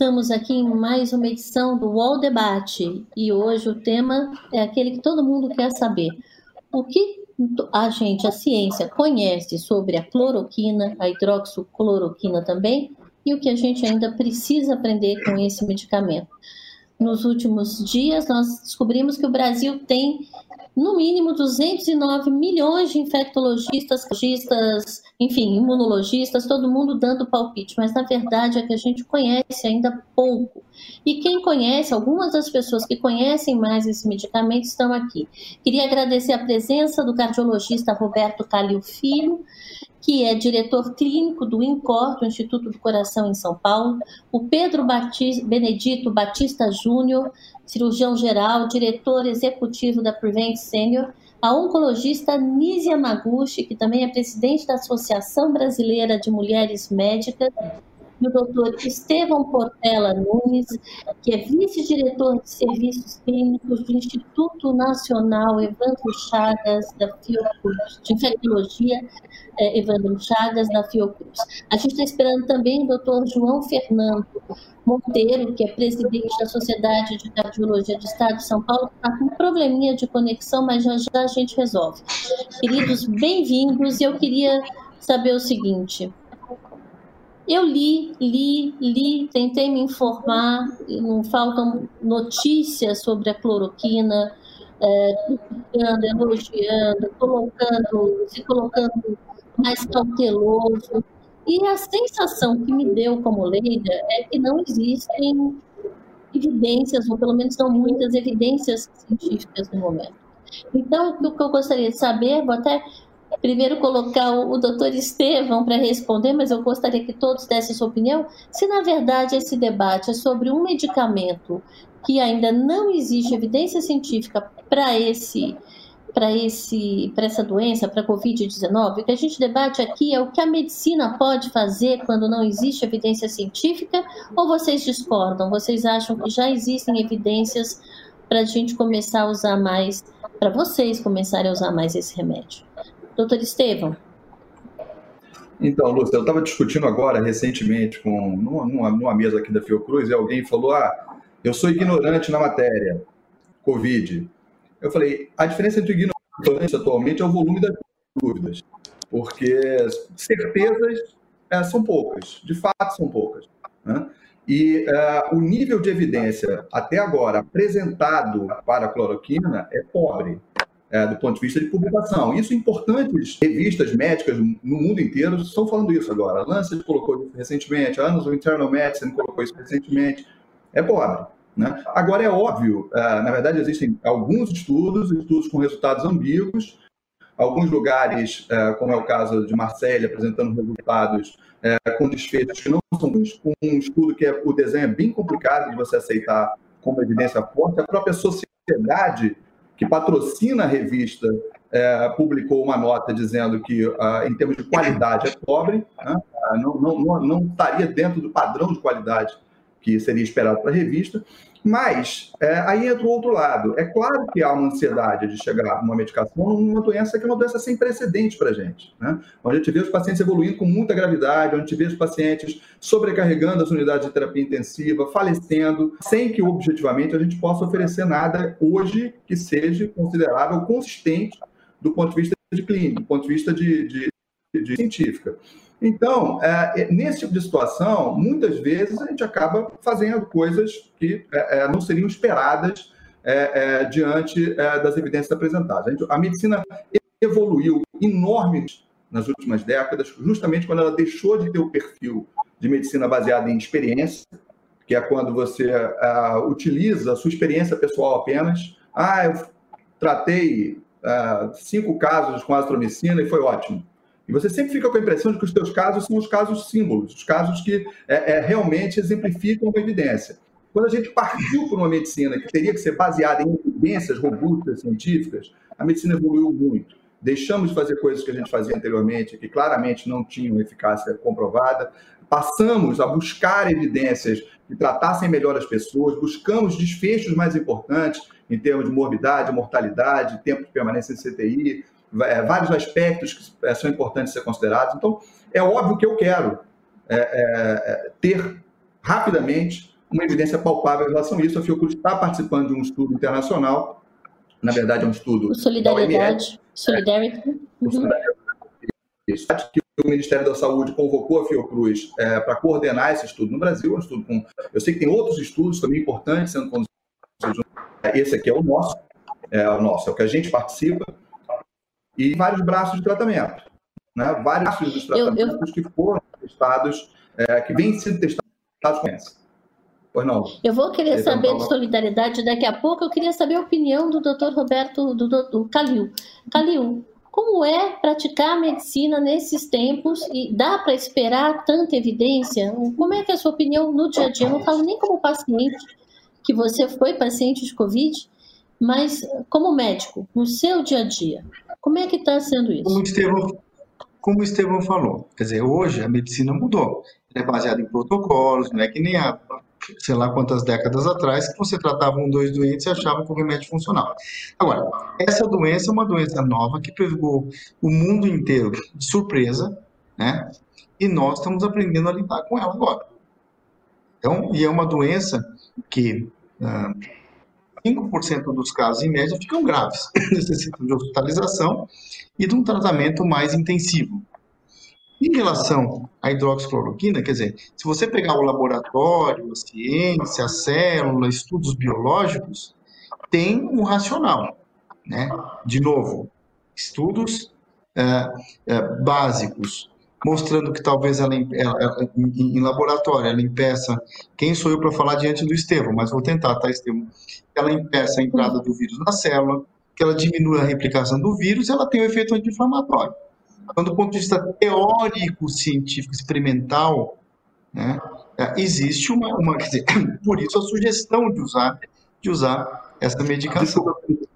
estamos aqui em mais uma edição do UOL Debate e hoje o tema é aquele que todo mundo quer saber. O que a gente, a ciência, conhece sobre a cloroquina, a hidroxicloroquina também, e o que a gente ainda precisa aprender com esse medicamento. Nos últimos dias, nós descobrimos que o Brasil tem no mínimo 209 milhões de infectologistas, enfim, imunologistas, todo mundo dando palpite, mas na verdade é que a gente conhece ainda pouco. E quem conhece, algumas das pessoas que conhecem mais esse medicamento estão aqui. Queria agradecer a presença do cardiologista Roberto Calil Filho, que é diretor clínico do INCOR, do Instituto do Coração em São Paulo, o Pedro Batista, Benedito Batista Júnior, cirurgião geral, diretor executivo da Prevent Senior, a oncologista Nízia Maguchi, que também é presidente da Associação Brasileira de Mulheres Médicas, e o doutor Estevão Portela Nunes, que é vice-diretor de serviços clínicos do Instituto Nacional Evandro Chagas da Fiocruz, de infectologia é, Evandro Chagas da Fiocruz. A gente está esperando também o doutor João Fernando Monteiro, que é presidente da Sociedade de Cardiologia do Estado de São Paulo, está com um probleminha de conexão, mas já já a gente resolve. Queridos, bem-vindos. Eu queria saber o seguinte: eu li, li, li, tentei me informar, não faltam notícias sobre a cloroquina, é, elogiando, colocando, se colocando mais cauteloso. E a sensação que me deu como leiga é que não existem evidências, ou pelo menos não muitas evidências científicas no momento. Então, o que eu gostaria de saber, vou até primeiro colocar o, doutor Estevão para responder, mas eu gostaria que todos dessem sua opinião, se na verdade esse debate é sobre um medicamento que ainda não existe evidência científica para esse para esse para essa doença, para a COVID-19, o que a gente debate aqui é o que a medicina pode fazer quando não existe evidência científica, ou vocês discordam? Vocês acham que já existem evidências para a gente começar a usar mais, para vocês começarem a usar mais esse remédio? Doutor Estevam. Então, Lúcia, eu estava discutindo agora, recentemente, com, numa, numa, mesa aqui da Fiocruz, e alguém falou: Ah, eu sou ignorante na matéria, Covid. Eu falei: a diferença entre ignorante atualmente é o volume das dúvidas, porque certezas é, são poucas, de fato são poucas. Né? E uh, o nível de evidência até agora apresentado para a cloroquina é pobre é, do ponto de vista de publicação. Isso importantes revistas médicas no mundo inteiro estão falando isso agora. A Lancet colocou isso recentemente, a Annals of Internal Medicine colocou isso recentemente. É pobre. Né? Agora, é óbvio, é, na verdade, existem alguns estudos, estudos com resultados ambíguos, alguns lugares, é, como é o caso de Marseille, apresentando resultados é, com desfechos que não são um estudo que é, o desenho é bem complicado de você aceitar como evidência forte, a própria sociedade que patrocina a revista, é, publicou uma nota dizendo que, uh, em termos de qualidade, é pobre, né? uh, não, não, não estaria dentro do padrão de qualidade que seria esperado para a revista. Mas é, aí entra o outro lado. É claro que há uma ansiedade de chegar uma medicação numa doença que é uma doença sem precedente para a gente. Né? Onde a gente vê os pacientes evoluindo com muita gravidade, onde a gente vê os pacientes sobrecarregando as unidades de terapia intensiva, falecendo, sem que objetivamente a gente possa oferecer nada hoje que seja considerável consistente do ponto de vista de clínico, do ponto de vista de, de, de científica. Então, é, é, nesse tipo de situação, muitas vezes a gente acaba fazendo coisas que é, não seriam esperadas diante das evidências apresentadas. A, medicina evoluiu enormemente nas últimas décadas, justamente quando ela deixou de ter o perfil de medicina baseada em experiência, que é quando você utiliza a sua experiência pessoal apenas. Ah, eu tratei cinco casos com azitromicina e foi ótimo. E você sempre fica com a impressão de que os seus casos são os casos símbolos, os casos que é, é, realmente exemplificam a evidência. Quando a gente partiu para uma medicina que teria que ser baseada em evidências robustas, científicas, a medicina evoluiu muito. Deixamos de fazer coisas que a gente fazia anteriormente, que claramente não tinham eficácia comprovada. Passamos a buscar evidências que tratassem melhor as pessoas, buscamos desfechos mais importantes em termos de morbidade, mortalidade, tempo de permanência em CTI, vários aspectos que é, são importantes ser considerados. Então, é óbvio que eu quero é, é, é, ter rapidamente uma evidência palpável em relação a isso. A Fiocruz está participando de um estudo internacional, na verdade é um estudo... Solidariedade, Solidarity. Uhum. Que o Ministério da Saúde convocou a Fiocruz é, para coordenar esse estudo no Brasil, é um estudo com... Eu sei que tem outros estudos também importantes sendo conduzidos. Esse aqui é o nosso, é o nosso, é o que a gente participa, e vários braços de tratamento. Né? Vários braços de tratamentos eu, eu... que foram testados, é, que vêm sendo testados com essa. Pois não. Eu vou querer Ele saber de solidariedade daqui a pouco. Eu queria saber a opinião do Dr. Roberto, do, do, do Calil. Calil, como é praticar medicina nesses tempos e dá para esperar tanta evidência? Como é que é a sua opinião no dia a dia? Eu não falo nem como paciente, que você foi paciente de Covid, mas como médico, no seu dia a dia. Como é que está sendo isso? Como o, Estevão, como o Estevão falou, quer dizer, hoje a medicina mudou. é baseada em protocolos, não é que nem há, sei lá quantas décadas atrás, que você tratava um, dois doentes e achava que o remédio funcionava. Agora, essa doença é uma doença nova que pegou o mundo inteiro de surpresa, né? E nós estamos aprendendo a lidar com ela agora. Então, e é uma doença que ah, 5% dos casos, em média, ficam graves, necessitam de hospitalização e de um tratamento mais intensivo. Em relação à hidroxicloroquina, quer dizer, se você pegar o laboratório, a ciência, a célula, estudos biológicos, tem um racional, né? De novo, estudos é, é, básicos mostrando que talvez ela, ela, ela em, em, laboratório ela impeça. Quem sou eu para falar diante do Estevão? Mas vou tentar, tá, Estevão? Ela impeça a entrada do vírus na célula, que ela diminui a replicação do vírus, ela tem um efeito anti-inflamatório. Então, do ponto de vista teórico, científico, experimental, né, é, existe uma, uma quer dizer, por isso a sugestão de usar, de usar essa medicação.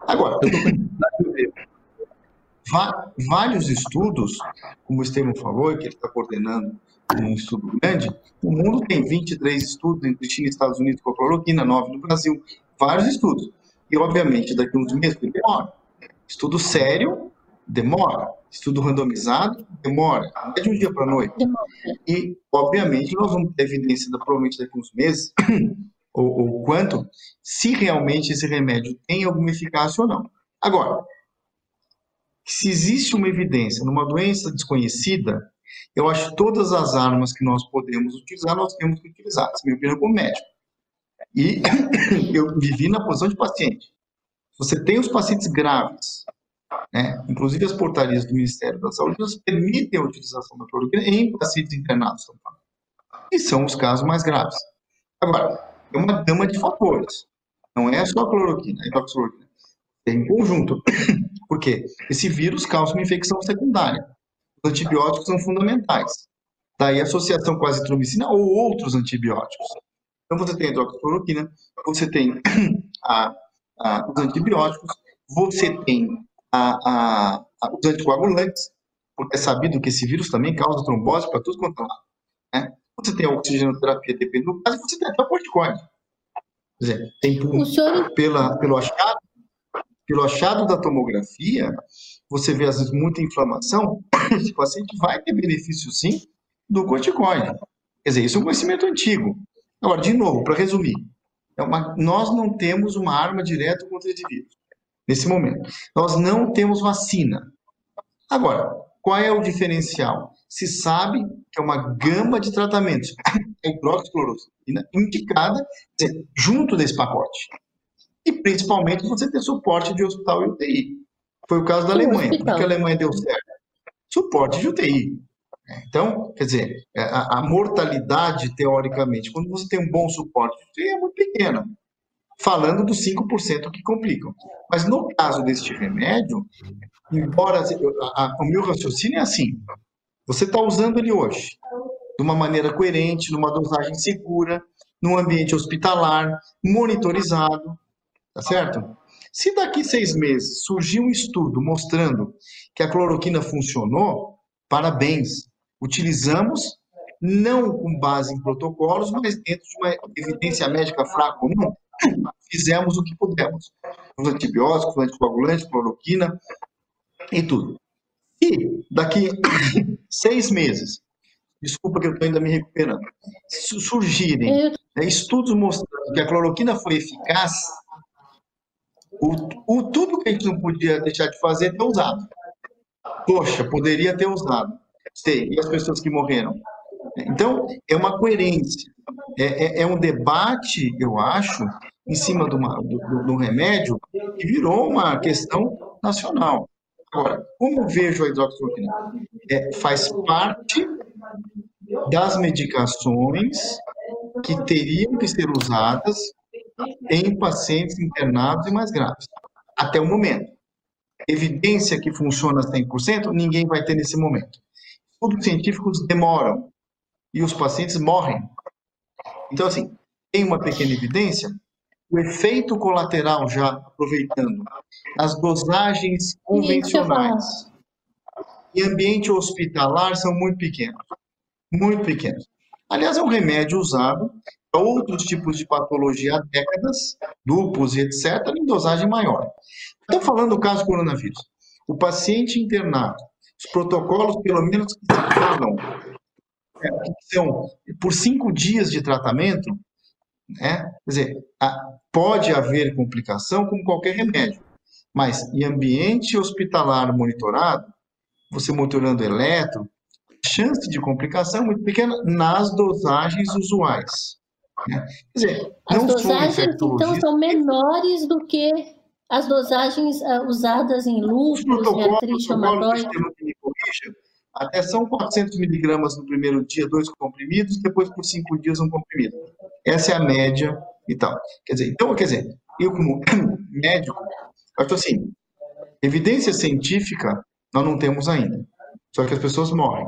Agora, vários estudos, como o Estevam falou, que ele está coordenando um estudo grande, o mundo tem 23 estudos entre China e Estados Unidos com a cloroquina, 9 no Brasil, vários estudos. E, obviamente, daqui a uns meses demora. Estudo sério, demora. Estudo randomizado, demora. É de um dia para a noite. E, obviamente, nós vamos ter evidência, da, provavelmente daqui a uns meses, ou, ou quanto, se realmente esse remédio tem alguma eficácia ou não. Agora, se existe uma evidência numa doença desconhecida, eu acho que todas as armas que nós podemos utilizar, nós temos que utilizar. Essa é a minha opinião como médico. E eu vivi na posição de paciente. Você tem os pacientes graves, né? inclusive as portarias do Ministério da Saúde, elas permitem a utilização da cloroquina em pacientes internados. E são os casos mais graves. Agora, é uma gama de fatores. Não é só a cloroquina, a hidroxicloroquina. Um conjunto. Por quê? Esse vírus causa uma infecção secundária. Os antibióticos são fundamentais. Daí a associação com a azitromicina ou outros antibióticos. Então você tem a hidroxicloroquina, você tem a, a, os antibióticos, você tem a, os anticoagulantes, porque é sabido que esse vírus também causa trombose para tudo quanto é lado. Né? Você tem a oxigenoterapia, dependendo do caso, você tem até o corticoide. Quer dizer, tem por, senhor... pela, pelo achado pelo achado da tomografia, você vê às vezes muita inflamação, esse paciente vai ter benefício sim do corticoide. Quer dizer, isso é um conhecimento antigo. Agora, de novo, para resumir, é uma, nós não temos uma arma direta contra esse vírus, nesse momento. Nós não temos vacina. Agora, qual é o diferencial? Se sabe que é uma gama de tratamentos, a hidroxicloroquina indicada junto desse pacote e principalmente você ter suporte de hospital e UTI. Foi o caso da Alemanha. Por que a Alemanha deu certo? Suporte de UTI. Então, quer dizer, é, a, a, mortalidade, teoricamente, quando você tem um bom suporte de UTI, é muito pequena. Falando dos 5% que complicam. Mas no caso deste remédio, embora a, a, o meu raciocínio é assim: você está usando ele hoje de uma maneira coerente, numa dosagem segura, num ambiente hospitalar, monitorizado, Tá certo? Se daqui seis meses surgir um estudo mostrando que a cloroquina funcionou, parabéns. Utilizamos não com base em protocolos, mas dentro de uma evidência médica fraca ou não, fizemos o que pudemos. Os antibióticos, anticoagulantes, cloroquina e tudo. E daqui seis meses desculpa que eu estou ainda me recuperando, surgirem né, estudos mostrando que a cloroquina foi eficaz, o, o, tudo que a gente não podia deixar de fazer é ter usado. Poxa, poderia ter usado. Sei, e as pessoas que morreram? Então, é uma coerência. É, é, é um debate, eu acho, em cima de, uma, do, do remédio que virou uma questão nacional. Agora, como vejo a hidroxicloroquina? É, faz parte das medicações que teriam que ser usadas em pacientes internados e mais graves, até o momento. Evidência que funciona 100%, ninguém vai ter nesse momento. Estudos científicos demoram e os pacientes morrem. Então, assim, tem uma pequena evidência, o efeito colateral, já aproveitando, as dosagens convencionais em ambiente hospitalar são muito pequenos. Muito pequenos. Aliás, é um remédio usado outros tipos de patologia há décadas, lupus e etc., em dosagem maior. Estou falando do caso coronavírus. O paciente internado, os protocolos, pelo menos, que se falam, é, são por cinco dias de tratamento, né? quer dizer, pode haver complicação como qualquer remédio, mas em ambiente hospitalar monitorado, você monitorando eletro, chance de complicação é muito pequena nas dosagens usuais. Né? Dizer, as dosagens, então, são menores do que as dosagens uh, usadas em lúpus artrite reumatoide? Até são 400 miligramas no primeiro dia, dois comprimidos, depois por cinco dias um comprimido. Essa é a média e tal. Quer dizer, então, quer dizer, eu como médico, acho assim, evidência científica nós não temos ainda. Só que as pessoas morrem.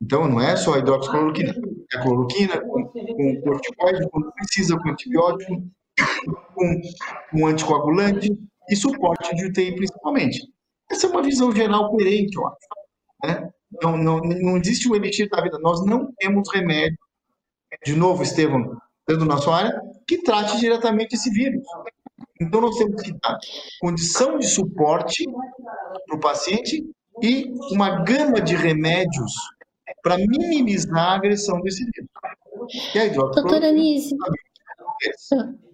Então, não é só a hidroxicloroquina. A cloroquina com, com corticoide, quando precisa com antibiótico, com, com anticoagulante e suporte de UTI principalmente. Essa é uma visão geral coerente, eu acho. Né? Não, não, não existe o elixir da vida. Nós não temos remédio, de novo, Estevam, dentro da nossa área, que trate diretamente esse vírus. Então, nós temos que dar condição de suporte para o paciente e uma gama de remédios para minimizar a agressão desse vírus. E aí, Doutora Anise,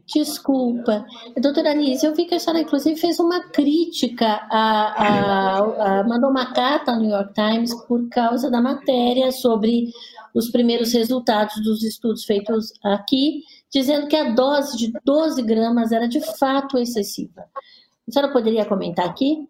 desculpa. Doutora Anise, eu vi que a senhora, inclusive, fez uma crítica, a, a, a, mandou uma carta ao New York Times por causa da matéria sobre os primeiros resultados dos estudos feitos aqui, dizendo que a dose de 12 gramas era de fato excessiva. A senhora poderia comentar aqui?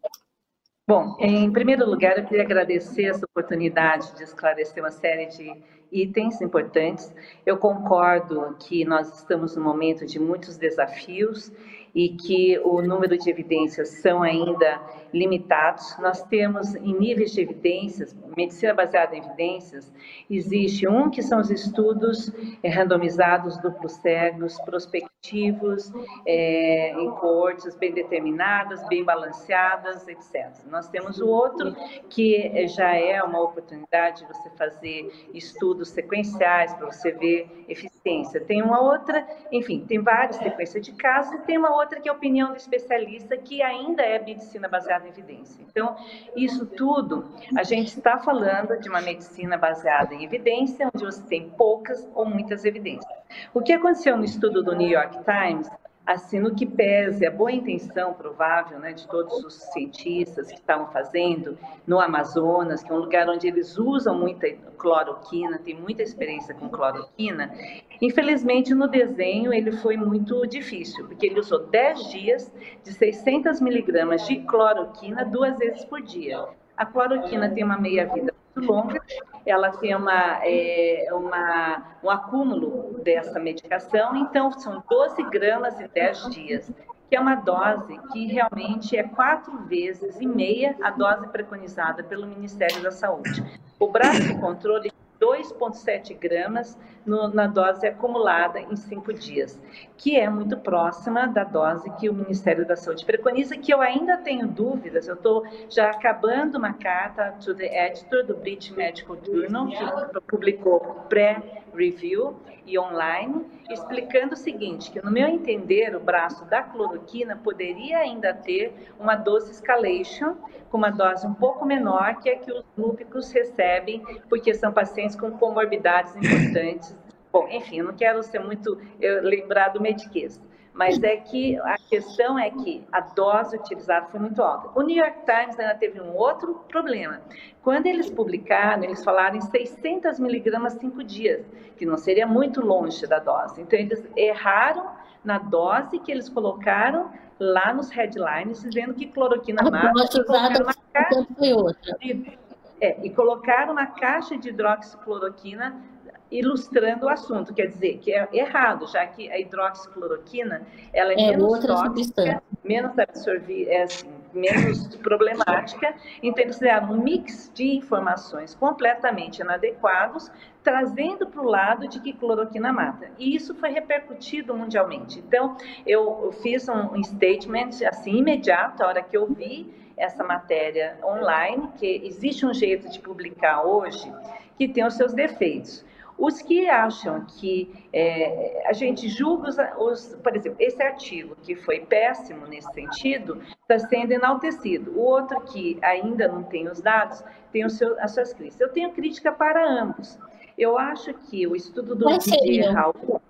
Bom, em primeiro lugar, eu queria agradecer essa oportunidade de esclarecer uma série de itens importantes. Eu concordo que nós estamos num momento de muitos desafios e que o número de evidências são ainda limitados. Nós temos em níveis de evidências, medicina baseada em evidências, existe um que são os estudos é, randomizados, duplos cegos, prospectivos, é, em coortes bem determinadas, bem balanceadas, etc. Nós temos o outro que já é uma oportunidade de você fazer estudos sequenciais para você ver eficiência. Tem uma outra, enfim, tem várias sequências de casos e tem uma outra que é a opinião do especialista que ainda é medicina baseada em evidência. Então, isso tudo, a gente está falando de uma medicina baseada em evidência, onde você tem poucas ou muitas evidências. O que aconteceu no estudo do New York Times assim, no que pese a boa intenção provável né, de todos os cientistas que estavam fazendo no Amazonas, que é um lugar onde eles usam muita cloroquina, tem muita experiência com cloroquina, infelizmente no desenho ele foi muito difícil, porque ele usou 10 dias de 600 miligramas de cloroquina duas vezes por dia. A cloroquina tem uma meia-vida muito longa, ela tem uma, é, uma, um acúmulo dessa medicação, então são 12 gramas em 10 dias, que é uma dose que realmente é quatro vezes e meia a dose preconizada pelo Ministério da Saúde. O braço de controle 2,7 gramas no, na dose acumulada em cinco dias, que é muito próxima da dose que o Ministério da Saúde preconiza, que eu ainda tenho dúvidas, eu estou já acabando uma carta to the editor do British Medical Journal, que publicou pré review e online, explicando o seguinte, que no meu entender, o braço da cloroquina poderia ainda ter uma dose escalation, com uma dose um pouco menor que a que os lúpicos recebem, porque são pacientes com comorbidades importantes. Bom, enfim, não quero ser muito eu, lembrar do mediquês, mas é que a questão é que a dose utilizada foi muito alta. O New York Times ainda teve um outro problema. Quando eles publicaram, eles falaram em 600 miligramas cinco dias, que não seria muito longe da dose. Então, eles erraram na dose que eles colocaram lá nos headlines, dizendo que cloroquina mata. A usada foi outra. De, é, e colocaram uma caixa de hidroxicloroquina ilustrando o assunto, quer dizer que é errado, já que a hidroxicloroquina ela é, é menos tóxica, menos absorvida, é assim, menos problemática, então eles fizeram um mix de informações completamente inadequados, trazendo para o lado de que cloroquina mata. E isso foi repercutido mundialmente. Então, eu fiz um statement assim imediato, a hora que eu vi essa matéria online, que existe um jeito de publicar hoje que tem os seus defeitos. Os que acham que é, a gente julga os, os, por exemplo, esse artigo que foi péssimo nesse sentido, está sendo enaltecido. O outro que ainda não tem os dados, tem seu, as suas críticas. Eu tenho crítica para ambos. Eu acho que o estudo do Didier Raul,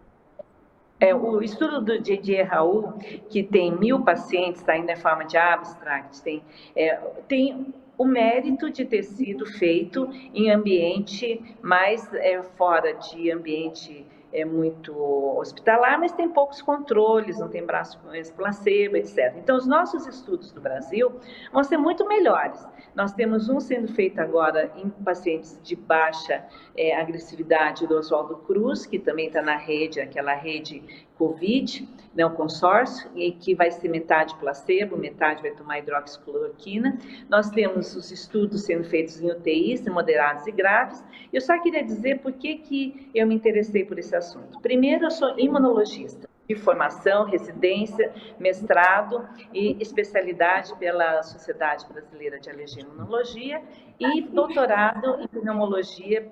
é, o estudo do Didier Raul, que tem mil pacientes, está ainda em forma de abstract, tem, é, tem o mérito de ter sido feito em ambiente mais é, fora de ambiente é muito hospitalar, mas tem poucos controles, não tem braço placebo, etc. Então, os nossos estudos do Brasil vão ser muito melhores. Nós temos um sendo feito agora em pacientes de baixa é, agressividade do Oswaldo Cruz, que também está na rede, aquela rede Covid, né, o consórcio, e que vai ser metade placebo, metade vai tomar hidroxicloroquina. Nós temos os estudos sendo feitos em UTIs, moderados e graves. Eu só queria dizer por que, que eu me interessei por esse assunto. Primeiro, eu sou imunologista de formação, residência, mestrado e especialidade pela Sociedade Brasileira de Alergia e Imunologia e doutorado em pneumologia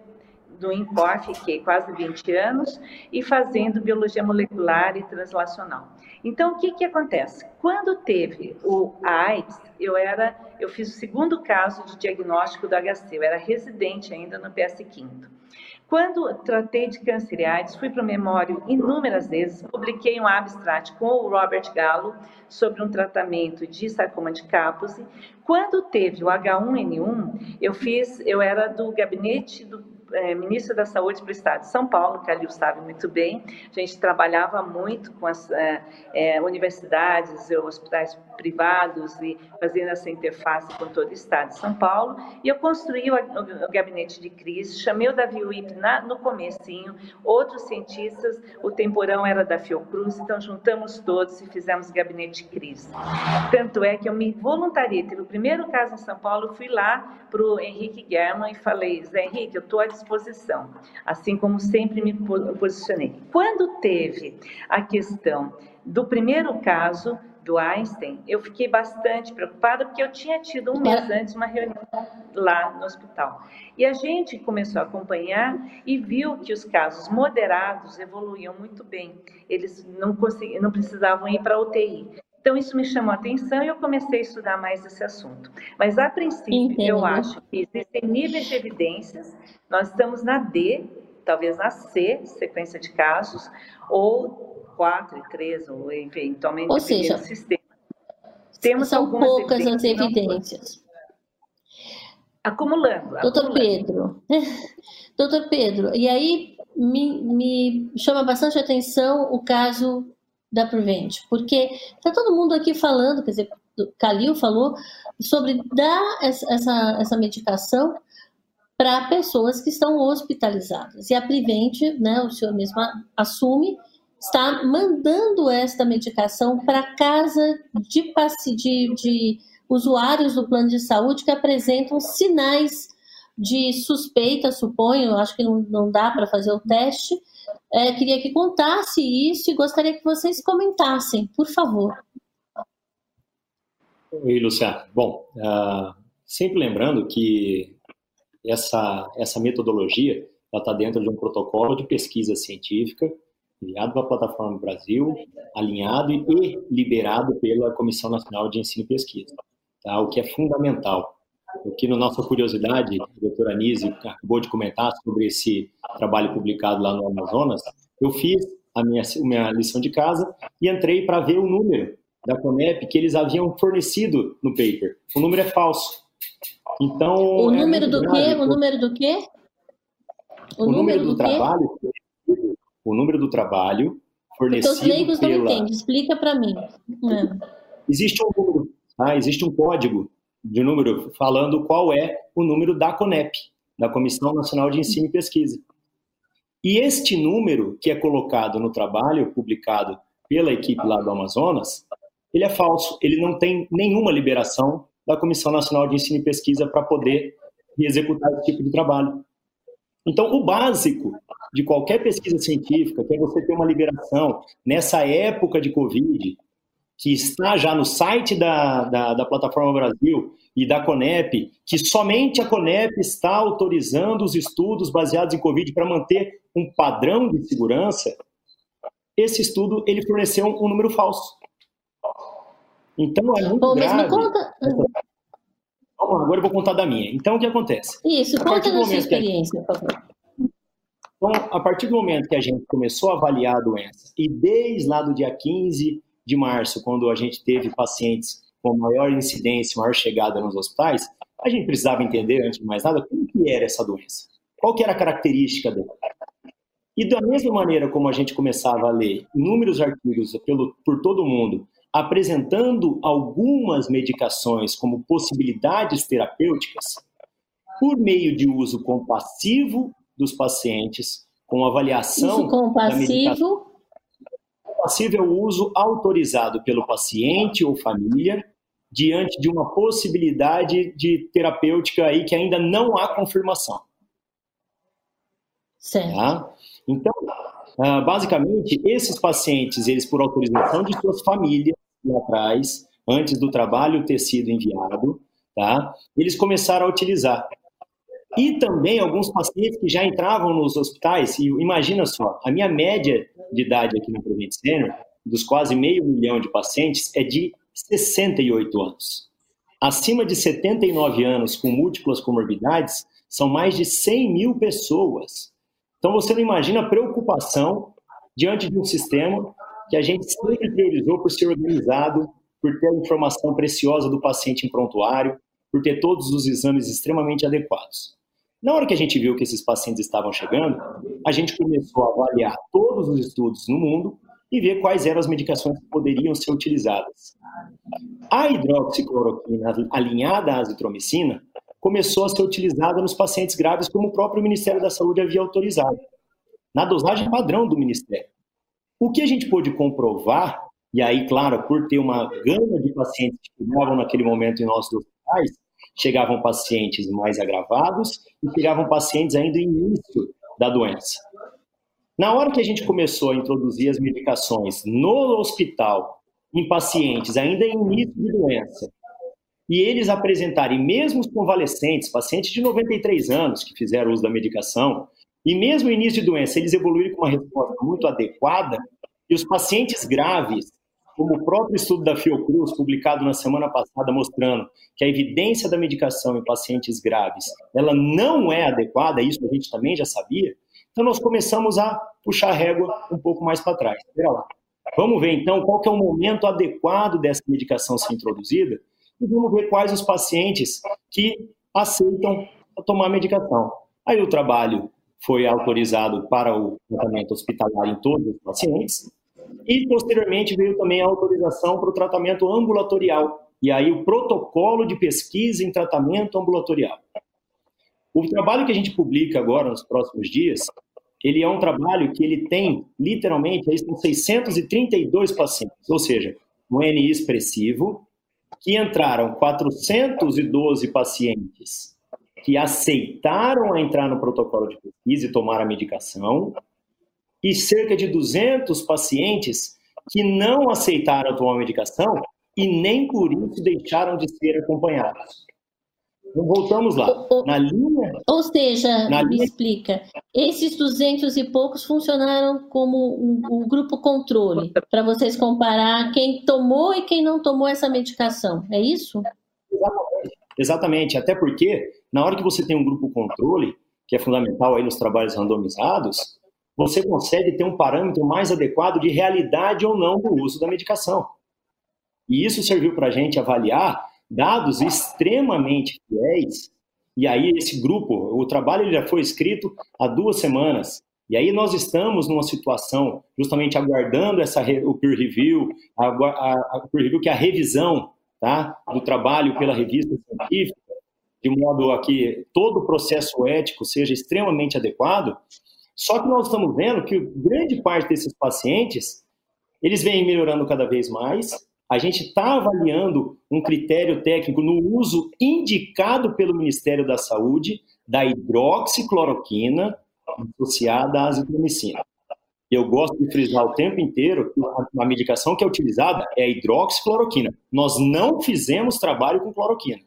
do INCOR, fiquei quase 20 anos, e fazendo biologia molecular e translacional. Então, o que, que acontece? Quando teve o AIDS, eu era, eu fiz o segundo caso de diagnóstico do HC, eu era residente ainda no PS5. Quando tratei de câncer e AIDS, fui para o memório inúmeras vezes, publiquei um abstract com o Robert Gallo sobre um tratamento de sarcoma de Kaposi. Quando teve o H1N1, eu fiz, eu era do gabinete do é, ministro da Saúde para o Estado de São Paulo, que ali sabe muito bem. A gente trabalhava muito com as é, é, universidades, hospitais privados e fazendo essa interface com todo o Estado de São Paulo. E eu construí o, o, o gabinete de crise, chamei o Davi Wip na, no comecinho, outros cientistas, o temporão era da Fiocruz, então juntamos todos e fizemos gabinete de crise. Tanto é que eu me voluntariei, teve o primeiro caso em São Paulo, fui lá para o Henrique German e falei, Zé Henrique, eu estou à disposição, assim como sempre me posicionei. Quando teve a questão do primeiro caso do Einstein, eu fiquei bastante preocupada porque eu tinha tido um mês antes uma reunião lá no hospital. E a gente começou a acompanhar e viu que os casos moderados evoluíam muito bem. Eles não, conseguiam, não precisavam ir para UTI. Então, isso me chamou a atenção e eu comecei a estudar mais esse assunto. Mas, a princípio, Entendo. eu acho que existem níveis de evidências. Nós estamos na D, talvez na C, sequência de casos, ou 4 e 3, ou eventualmente ou seja, sistema. Temos são poucas evidências as evidências. Acumulando. Doutor acumulando. Pedro, doutor Pedro, e aí me, me chama bastante atenção o caso da Prevent, porque está todo mundo aqui falando, quer dizer, Calil falou sobre dar essa, essa medicação para pessoas que estão hospitalizadas. E a Prevent, né, o senhor mesmo assume, está mandando esta medicação para casa de, de, de usuários do plano de saúde que apresentam sinais de suspeita, suponho, acho que não, não dá para fazer o teste, é, queria que contasse isso e gostaria que vocês comentassem, por favor. Oi, Luciana. Bom, uh, sempre lembrando que essa, essa metodologia está dentro de um protocolo de pesquisa científica enviado para a Plataforma Brasil, alinhado e liberado pela Comissão Nacional de Ensino e Pesquisa, tá? o que é fundamental. O que, na nossa curiosidade, a doutora Anise acabou de comentar sobre esse trabalho publicado lá no Amazonas, eu fiz a minha, a minha lição de casa e entrei para ver o número da Conep que eles haviam fornecido no paper. O número é falso. Então, o é número do quê? O número do quê? O, o número, número, do, do trabalho, o número do trabalho fornecido Porque os leigos pela... não entendem. Explica para mim. É. Existe um tá? existe um código de número falando qual é o número da Conep, da Comissão Nacional de Ensino e Pesquisa. E este número que é colocado no trabalho publicado pela equipe lá do Amazonas, ele é falso, ele não tem nenhuma liberação da Comissão Nacional de Ensino e Pesquisa para poder executar esse tipo de trabalho. Então, o básico de qualquer pesquisa científica, que é você ter uma liberação nessa época de Covid, que está já no site da, da, da, Plataforma Brasil e da Conep, que somente a Conep está autorizando os estudos baseados em Covid para manter um padrão de segurança, esse estudo ele forneceu um, um número falso. Então é muito Bom, grave. Conta... Vamos, agora eu vou contar da minha. Então o que acontece? Isso, a conta da sua experiência, por favor. Então, a partir do momento que a gente começou a avaliar a doença, e desde lá do dia 15 de março, quando a gente teve pacientes com maior incidência, maior chegada nos hospitais, a gente precisava entender, antes de mais nada, como que era essa doença. Qual que era a característica dela. E da mesma maneira como a gente começava a ler inúmeros artigos pelo, por todo o mundo, apresentando algumas medicações como possibilidades terapêuticas, por meio de uso compassivo dos pacientes, com avaliação uso compassivo. É o uso autorizado pelo paciente ou família diante de uma possibilidade de terapêutica aí que ainda não há confirmação. Certo. Tá? Então, ah, basicamente, esses pacientes, eles por autorização de suas famílias lá atrás, antes do trabalho ter sido enviado, tá? Eles começaram a utilizar. E também alguns pacientes que já entravam nos hospitais, e imagina só, a minha média de idade aqui no Prevent Senior, dos quase meio milhão de pacientes, é de 68 anos. Acima de 79 anos com múltiplas comorbidades, são mais de 100 mil pessoas. Então você não imagina a preocupação diante de um sistema que a gente sempre priorizou por ser organizado, por ter a informação preciosa do paciente em prontuário, por ter todos os exames extremamente adequados. Na hora que a gente viu que esses pacientes estavam chegando, a gente começou a avaliar todos os estudos no mundo e ver quais eram as medicações que poderiam ser utilizadas. A hidroxicloroquina alinhada à azitromicina começou a ser utilizada nos pacientes graves como o próprio Ministério da Saúde havia autorizado, na dosagem padrão do Ministério. O que a gente pôde comprovar, e aí, claro, por ter uma gama de pacientes que chegavam naquele momento em nossos hospitais, chegavam pacientes mais agravados e chegavam pacientes ainda em início da doença. Na hora que a gente começou a introduzir as medicações no hospital, em pacientes ainda em início de doença, e eles apresentarem, mesmo os convalescentes, pacientes de 93 anos que fizeram uso da medicação, e mesmo no início de doença, eles evoluírem com uma resposta muito adequada, e os pacientes graves como o próprio estudo da Fiocruz, publicado na semana passada, mostrando que a evidência da medicação em pacientes graves, ela não é adequada, isso a gente também já sabia, então nós começamos a puxar a régua um pouco mais para trás. Espera lá. Vamos ver então qual é o momento adequado dessa medicação ser introduzida e vamos ver quais os pacientes que aceitam tomar medicação. Aí o trabalho foi autorizado para o tratamento hospitalar em todos os pacientes, e, posteriormente, veio também a autorização para o tratamento ambulatorial, e aí o protocolo de pesquisa em tratamento ambulatorial. O trabalho que a gente publica agora, nos próximos dias, ele é um trabalho que ele tem, literalmente, aí são 632 pacientes, ou seja, um NI expressivo, que entraram 412 pacientes que aceitaram entrar no protocolo de pesquisa e tomar a medicação, e cerca de 200 pacientes que não aceitaram a medicação e nem por isso deixaram de ser acompanhados. Então, voltamos lá. O, na linha. Ou seja, me linha... explica, esses 200 e poucos funcionaram como um, um grupo controle, para vocês comparar quem tomou e quem não tomou essa medicação, é isso? Exatamente. Exatamente, até porque na hora que você tem um grupo controle, que é fundamental aí nos trabalhos randomizados, você consegue ter um parâmetro mais adequado de realidade ou não do uso da medicação. E isso serviu para a gente avaliar dados extremamente fiéis. E aí esse grupo, o trabalho já foi escrito há duas semanas. E aí nós estamos numa situação justamente aguardando essa o peer review, a, a, a peer review que é a revisão tá, do trabalho pela revista científica, de modo a que todo o processo ético seja extremamente adequado. Só que nós estamos vendo que grande parte desses pacientes eles vêm melhorando cada vez mais, a gente está avaliando um critério técnico no uso indicado pelo Ministério da Saúde da hidroxicloroquina associada à azitromicina. Eu gosto de frisar o tempo inteiro que a medicação que é utilizada é a hidroxicloroquina. Nós não fizemos trabalho com cloroquina.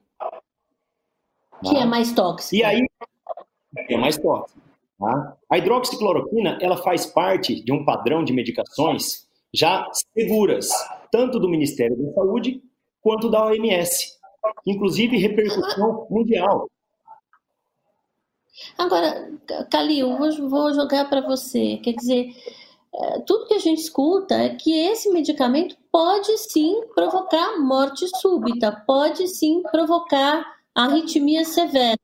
Que tá? é mais tóxico. E aí, é mais tóxico. Tá? A hidroxicloroquina, ela faz parte de um padrão de medicações já seguras, tanto do Ministério da Saúde quanto da OMS, inclusive repercussão mundial. Agora, Calil, vou jogar para você. Quer dizer, é, tudo que a gente escuta é que esse medicamento pode sim provocar morte súbita, pode sim provocar arritmias severas.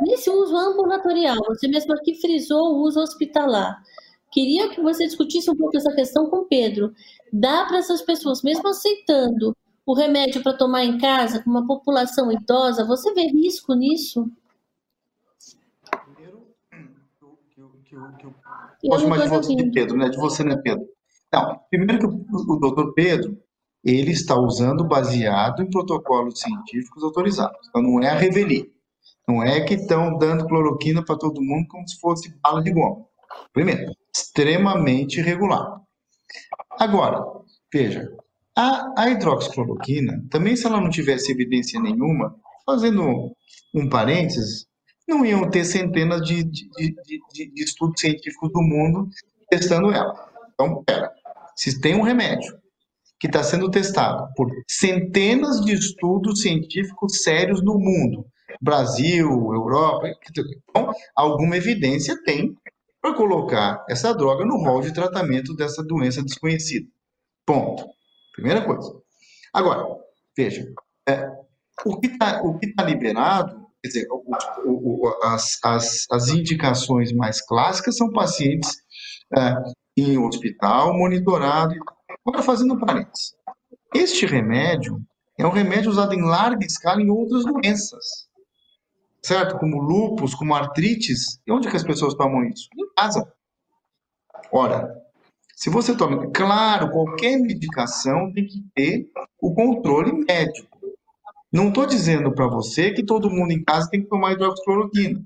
Nesse uso ambulatorial, você mesmo aqui frisou o uso hospitalar. Queria que você discutisse um pouco essa questão com o Pedro. Dá para essas pessoas, mesmo aceitando o remédio para tomar em casa, com uma população idosa, você vê risco nisso? Primeiro, que, eu, que eu posso chamar de você, de Pedro, né? De você, né, Pedro? Não, primeiro que o, o doutor Pedro, ele está usando baseado em protocolos científicos autorizados. Então, não é a revelia. Não é que estão dando cloroquina para todo mundo como se fosse bala de goma. Primeiro, extremamente irregular. Agora, veja, a, a hidroxicloroquina, também se ela não tivesse evidência nenhuma, fazendo um parênteses, não iam ter centenas de, de, de, de estudos científicos do mundo testando ela. Então, pera, se tem um remédio que está sendo testado por centenas de estudos científicos sérios no mundo, Brasil, Europa, então, alguma evidência tem para colocar essa droga no rol de tratamento dessa doença desconhecida. Ponto. Primeira coisa. Agora, veja, é, o que está tá liberado, quer dizer, o, o, as, as, as indicações mais clássicas são pacientes é, em hospital, monitorado. Agora, fazendo parênteses, este remédio é um remédio usado em larga escala em outras doenças certo? Como lupus, como artrites. E onde que as pessoas tomam isso? Em casa. Ora, se você toma, claro, qualquer medicação tem que ter o controle médico. Não estou dizendo para você que todo mundo em casa tem que tomar hidroxicloroquina.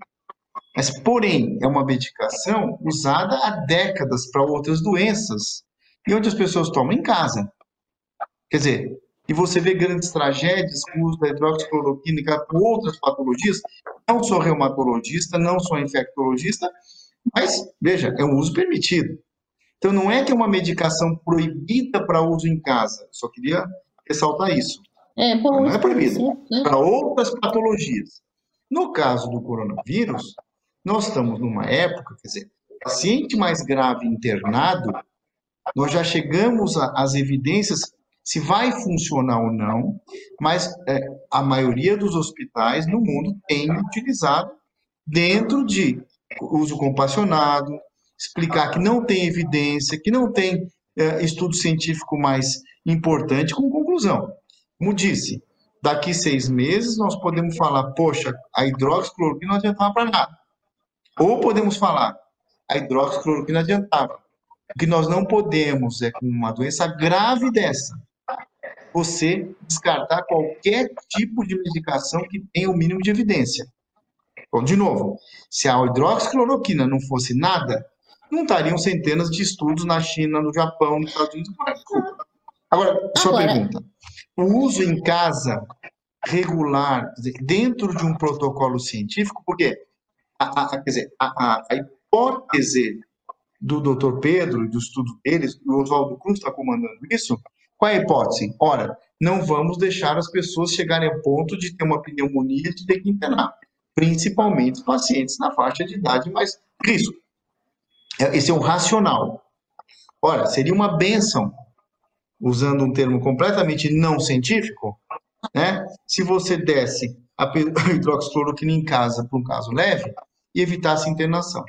Mas, porém, é uma medicação usada há décadas para outras doenças e onde as pessoas tomam em casa. Quer dizer, e você vê grandes tragédias com o uso da hidroxicloroquina por outras patologias. Não sou reumatologista, não sou infectologista, mas, veja, é um uso permitido. Então, não é que é uma medicação proibida para uso em casa. Só queria ressaltar isso. É, bom, não é proibido. Né? Para outras patologias. No caso do coronavírus, nós estamos numa época, quer dizer, paciente mais grave internado, nós já chegamos às evidências se vai funcionar ou não, mas é, a maioria dos hospitais no mundo tem utilizado dentro de uso compassionado, explicar que não tem evidência, que não tem é, estudo científico mais importante, com conclusão. Como disse, daqui seis meses nós podemos falar, poxa, a hidroxicloroquina não adiantava para nada. Ou podemos falar, a hidroxicloroquina adiantava. O que nós não podemos é, com uma doença grave dessa, você descartar qualquer tipo de medicação que tenha o mínimo de evidência. Bom, de novo, se a hidroxicloroquina não fosse nada, não estariam centenas de estudos na China, no Japão, nos Estados Unidos. Agora, sua Agora... pergunta. O uso em casa regular, dentro de um protocolo científico, porque a, a, quer dizer, a, a hipótese do Dr. Pedro e do estudo deles, o Oswaldo Cruz está comandando isso, qual é a hipótese? Ora, não vamos deixar as pessoas chegarem a ponto de ter uma pneumonia e de ter que internar, principalmente pacientes na faixa de idade mais risco. É, esse é o racional. Ora, seria uma benção, usando um termo completamente não científico, né? Se você desse a hidroxicloroquina em casa para um caso leve e evitasse internação.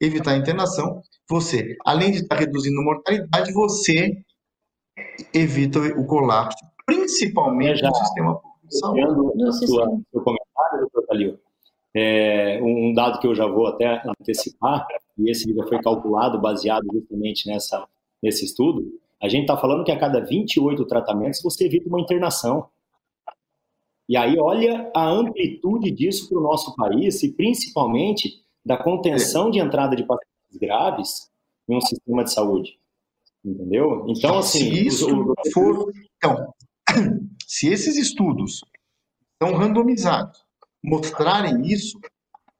Evitar a internação, você, além de estar reduzindo a mortalidade, você evita o colapso, principalmente já, no sistema público de saúde. No sua, seu comentário, doutor Calil, é, um dado que eu já vou até antecipar, e esse já foi calculado baseado justamente nessa, nesse estudo, a gente está falando que a cada 28 tratamentos você evita uma internação. E aí, olha a amplitude disso para o nosso país e principalmente da contenção de entrada de pacientes graves em um sistema de saúde. Entendeu? Então, assim. Se isso o... for. Então, se esses estudos estão randomizados mostrarem isso,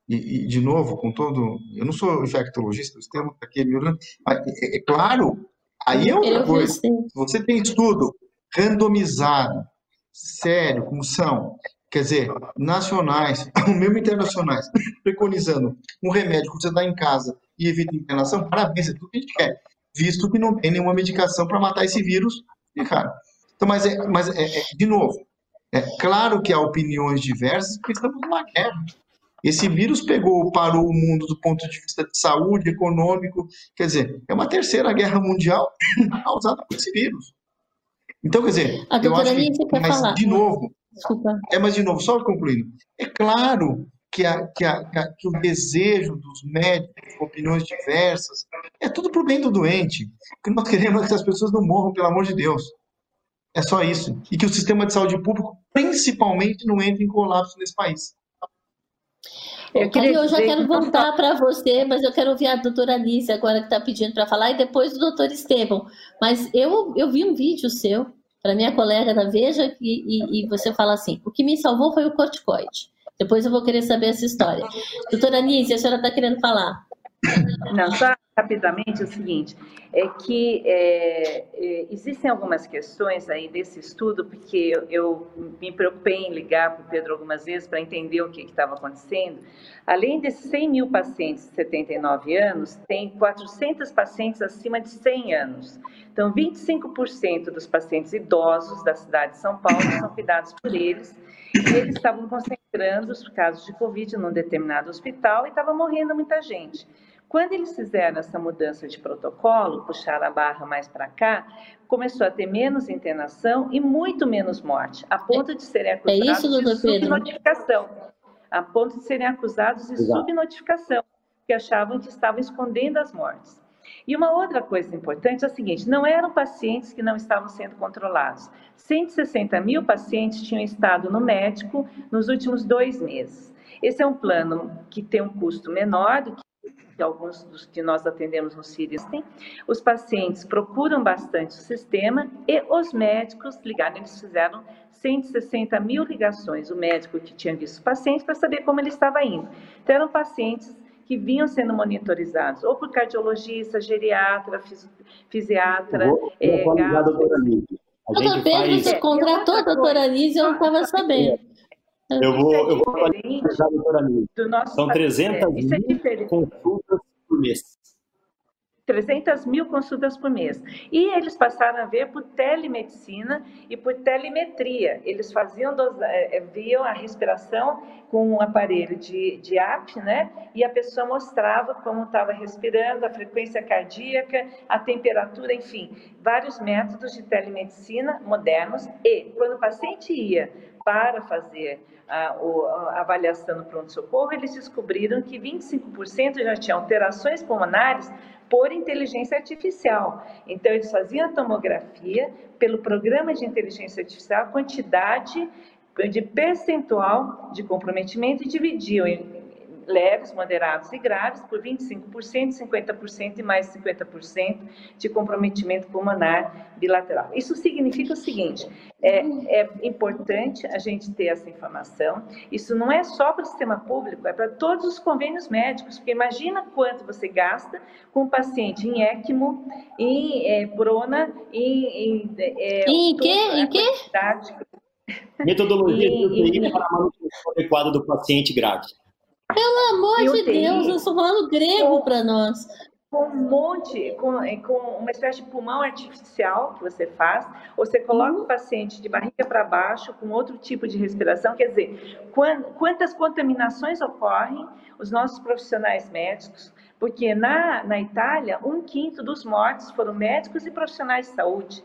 e, e, de novo, com todo. Eu não sou infectologista, o termo está aqui melhorando, mas é, é, claro, aí é outra coisa. Se você tem estudo randomizado, sério, como são, quer dizer, nacionais, ou mesmo internacionais, preconizando um remédio que você dá em casa e evita internação, parabéns, é tudo que a gente quer, visto que não tem nenhuma medicação para matar esse vírus, e cara. Então, mas, é, mas é, é, de novo, é claro que há opiniões diversas, porque estamos numa guerra. Esse vírus pegou, parou o mundo do ponto de vista de saúde, econômico, quer dizer, é uma terceira guerra mundial causada por esse vírus. Então, quer dizer, a eu acho que, mas falar. de novo, Desculpa. é, mas de novo, só concluindo, é claro que, a, que, a, que, o desejo dos médicos, opiniões diversas, é tudo para o bem do doente. O que nós queremos é que as pessoas não morram, pelo amor de Deus. É só isso. E que o sistema de saúde público, principalmente, não entre em colapso nesse país. Eu, Aí eu já quero voltar para você, mas eu quero ouvir a doutora Alice agora que está pedindo para falar, e depois o doutor Estevam. Mas eu, eu vi um vídeo seu, para minha colega da Veja, e, e, e, você fala assim: o que me salvou foi o corticoide. Depois eu vou querer saber essa história. Doutora Alice, a senhora está querendo falar? Não, só rapidamente o seguinte, é que é, é, existem algumas questões aí desse estudo, porque eu, eu me preocupei em ligar para o Pedro algumas vezes para entender o que estava acontecendo. Além desses 100 mil pacientes de 79 anos, tem 400 pacientes acima de 100 anos. Então, 25% dos pacientes idosos da cidade de São Paulo são cuidados por eles, e eles estavam concentrando os casos de Covid num determinado hospital e estava morrendo muita gente. Quando eles fizeram essa mudança de protocolo, puxaram a barra mais para cá, começou a ter menos internação e muito menos morte, a ponto de serem acusados é isso, de subnotificação. A ponto de serem acusados de Exato. subnotificação, que achavam que estavam escondendo as mortes. E uma outra coisa importante é a seguinte: não eram pacientes que não estavam sendo controlados. 160 mil pacientes tinham estado no médico nos últimos dois meses. Esse é um plano que tem um custo menor do que que alguns dos que nós atendemos no Sirius têm, os pacientes procuram bastante o sistema e os médicos ligaram, eles fizeram 160 mil ligações, o médico que tinha visto os pacientes para saber como ele estava indo. Então, eram pacientes que vinham sendo monitorizados, ou por cardiologista, geriatra, fisiatra, vou, é, vou A gente Doutor Pedro, faz... você contratou a doutora Anise, eu não estava sabendo. Eu vou, eu vou atualizar, doutora Nilce. São 300 é, mil consultas por mês. 300 mil consultas por mês. E eles passaram a ver por telemedicina e por telemetria. Eles faziam, é, é, viam a respiração com um aparelho de, de app, né? E a pessoa mostrava como estava respirando, a frequência cardíaca, a temperatura, enfim, vários métodos de telemedicina modernos. E quando o paciente ia para fazer a, a avaliação no pronto-socorro, eles descobriram que 25% já tinham alterações pulmonares por inteligência artificial. Então, eles faziam a tomografia pelo programa de inteligência artificial, a quantidade de percentual de comprometimento e dividiam leves, moderados e graves, por 25%, 50% e mais 50% de comprometimento pulmonar bilateral. Isso significa o seguinte: é, é importante a gente ter essa informação. Isso não é só para o sistema público, é para todos os convênios médicos, porque imagina quanto você gasta com um paciente em ECMO, em é, Brona, em. Em, é, em quê? Em quê? Metodologia de UTI para a manutenção adequada do paciente grave. Pelo amor de Deus, eu estou falando grego para nós. Com um monte, com, com, uma espécie de pulmão artificial que você faz, você coloca uhum. o paciente de barriga para baixo com outro tipo de respiração, quer dizer, quantas contaminações ocorrem, os nossos profissionais médicos, porque na, na Itália, um quinto dos mortos foram médicos e profissionais de saúde.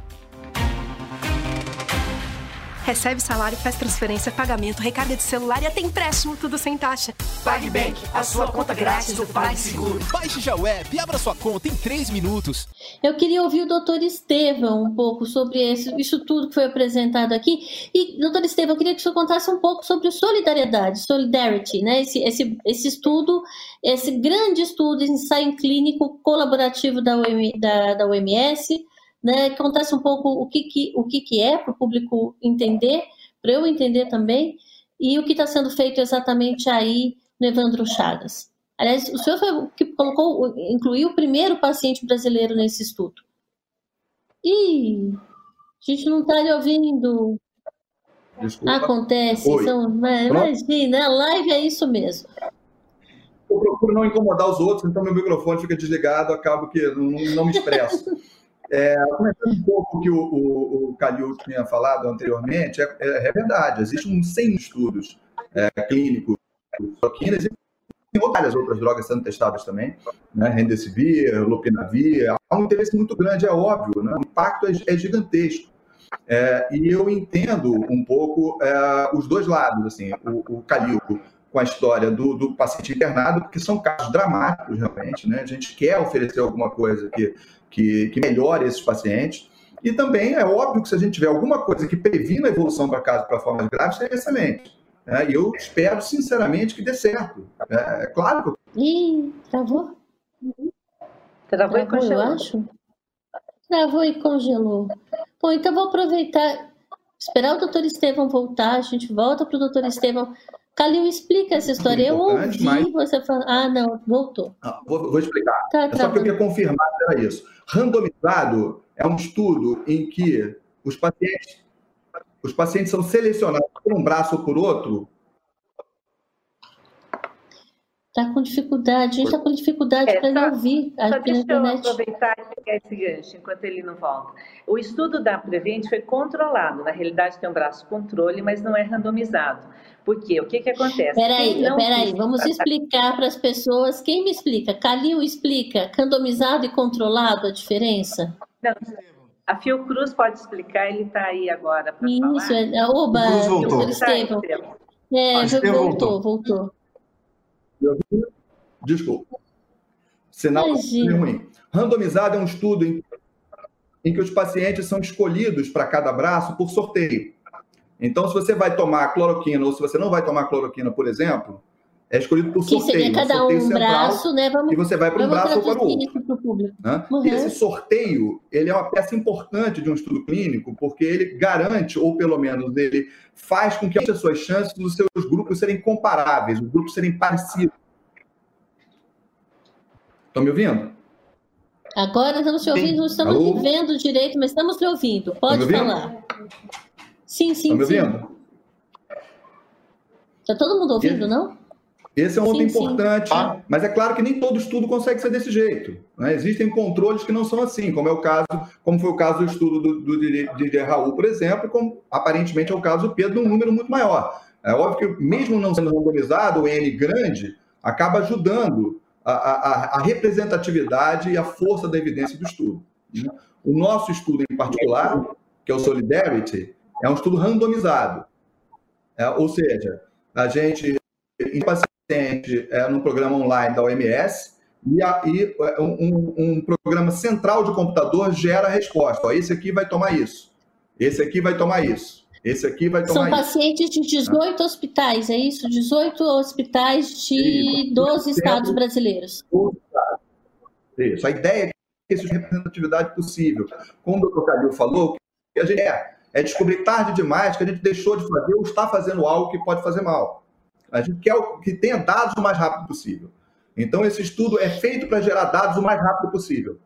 Recebe salário, faz transferência, pagamento, recarga de celular e até empréstimo, tudo sem taxa. PagBank, a sua conta grátis do PagSeguro. Baixe já o app e abra sua conta em 3 minutos. Eu queria ouvir o doutor Estevam um pouco sobre esse, isso tudo que foi apresentado aqui. E, doutor Estevam, eu queria que o senhor contasse um pouco sobre solidariedade, solidarity, né? Esse, esse, esse estudo, esse grande estudo, ensaio clínico colaborativo da, OM, da, da OMS, né, contasse um pouco o que, que, o que, que é para o público entender, para eu entender também, e o que está sendo feito exatamente aí no Evandro Chagas. Aliás, o senhor foi o que colocou, incluiu o primeiro paciente brasileiro nesse estudo. Ih, a gente não está lhe ouvindo. Desculpa. Acontece. São, imagina, a live é isso mesmo. Eu procuro não incomodar os outros, então meu microfone fica desligado, acabo que não, não me expresso. É, comentando um pouco o que o, o, o Calil tinha falado anteriormente, é, é, é verdade, existem um 100 estudos é, clínicos cloroquinas e tem várias outras drogas sendo testadas também, né? Remdesivir, Lopinavir, há um interesse muito grande, é óbvio, né? o impacto é, é gigantesco. É, e eu entendo um pouco é, os dois lados, assim, o, o Calil com a história do, do, paciente internado, porque são casos dramáticos realmente, né? A gente quer oferecer alguma coisa que que, que melhore esses pacientes. E também é óbvio que se a gente tiver alguma coisa que previna a evolução para casos para formas graves, seria excelente. É, e eu espero, sinceramente, que dê certo. É, é claro que. Ih, travou? Travou, e congelou. Eu acho. Travou e congelou. Bom, então vou aproveitar, esperar o doutor Estevão voltar, a gente volta para o doutor Estevão Calil, explica essa história. Eu ouvi mas... você falar. Ah, não, voltou. Ah, vou, vou, explicar. Tá, é tá, só que eu queria confirmar que era isso. Randomizado é um estudo em que os pacientes, os pacientes são selecionados por um braço ou por outro Está com dificuldade, a gente está com dificuldade é, para ouvir só deixa internet. eu aproveitar e pegar esse gancho enquanto ele não volta. O estudo da Prevent foi controlado, na realidade tem um braço controle, mas não é randomizado. Por quê? O que, que acontece? Peraí, peraí, vamos explicar para as pessoas. Quem me explica? Calil explica randomizado e controlado a diferença? Não, a Fiocruz pode explicar, ele está aí agora para falar. Isso, é, oba, voltou. Estevão. É, voltou, voltou. Desculpa. Sinal ruim. Randomizado é um estudo em, em que os pacientes são escolhidos para cada braço por sorteio. Então, se você vai tomar cloroquina ou se você não vai tomar cloroquina, por exemplo, é escolhido por sorteio. Que seria cada um, um braço, né? Vamos, e você vai para um braço ou para o outro. Né? Uhum. E esse sorteio, ele é uma peça importante de um estudo clínico, porque ele garante, ou pelo menos ele faz com que as suas chances dos seus grupos serem comparáveis, os grupos serem parecidos. Estão me ouvindo? Agora estamos te ouvindo, não estamos Alô? vendo direito, mas estamos te ouvindo. Pode falar. Sim, sim, Estão me ouvindo? Está todo mundo ouvindo, não? Esse é um ponto importante, sim. mas é claro que nem todo estudo consegue ser desse jeito. Né? Existem controles que não são assim, como é o caso, como foi o caso do estudo do, do Didier Raul, por exemplo, como aparentemente é o caso do Pedro, num número muito maior. É óbvio que, mesmo não sendo randomizado, o N grande acaba ajudando a, a, a representatividade e a força da evidência do estudo. Né? O nosso estudo em particular, que é o Solidarity, é um estudo randomizado. É, ou seja, a gente, em paciente, é, no programa online da OMS, e, a, e é, um, um, programa central de computador gera a resposta. Ó, esse aqui vai tomar isso, esse aqui vai tomar isso, esse aqui vai tomar São isso. pacientes de 18 hospitais, é isso? 18 hospitais de isso. 12 estados brasileiros. Isso. A ideia é que essa representatividade possível. Como o doutor Calil falou, que a gente é, é descobrir tarde demais que a gente deixou de fazer ou está fazendo algo que pode fazer mal. A gente quer que tenha dados o mais rápido possível. Então, esse estudo é feito para gerar dados o mais rápido possível.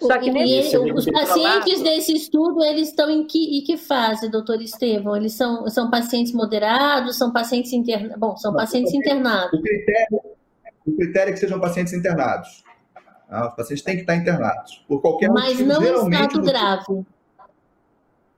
Só que nesse, os pacientes desse estudo, eles estão em que, em que fase, doutor Estevam? Eles são, são pacientes moderados, são pacientes internados? Bom, são Não, pacientes internados. O critério, o critério é que sejam pacientes internados. Ah, os pacientes têm que estar internados. Por qualquer mas motivo, não em estado grave.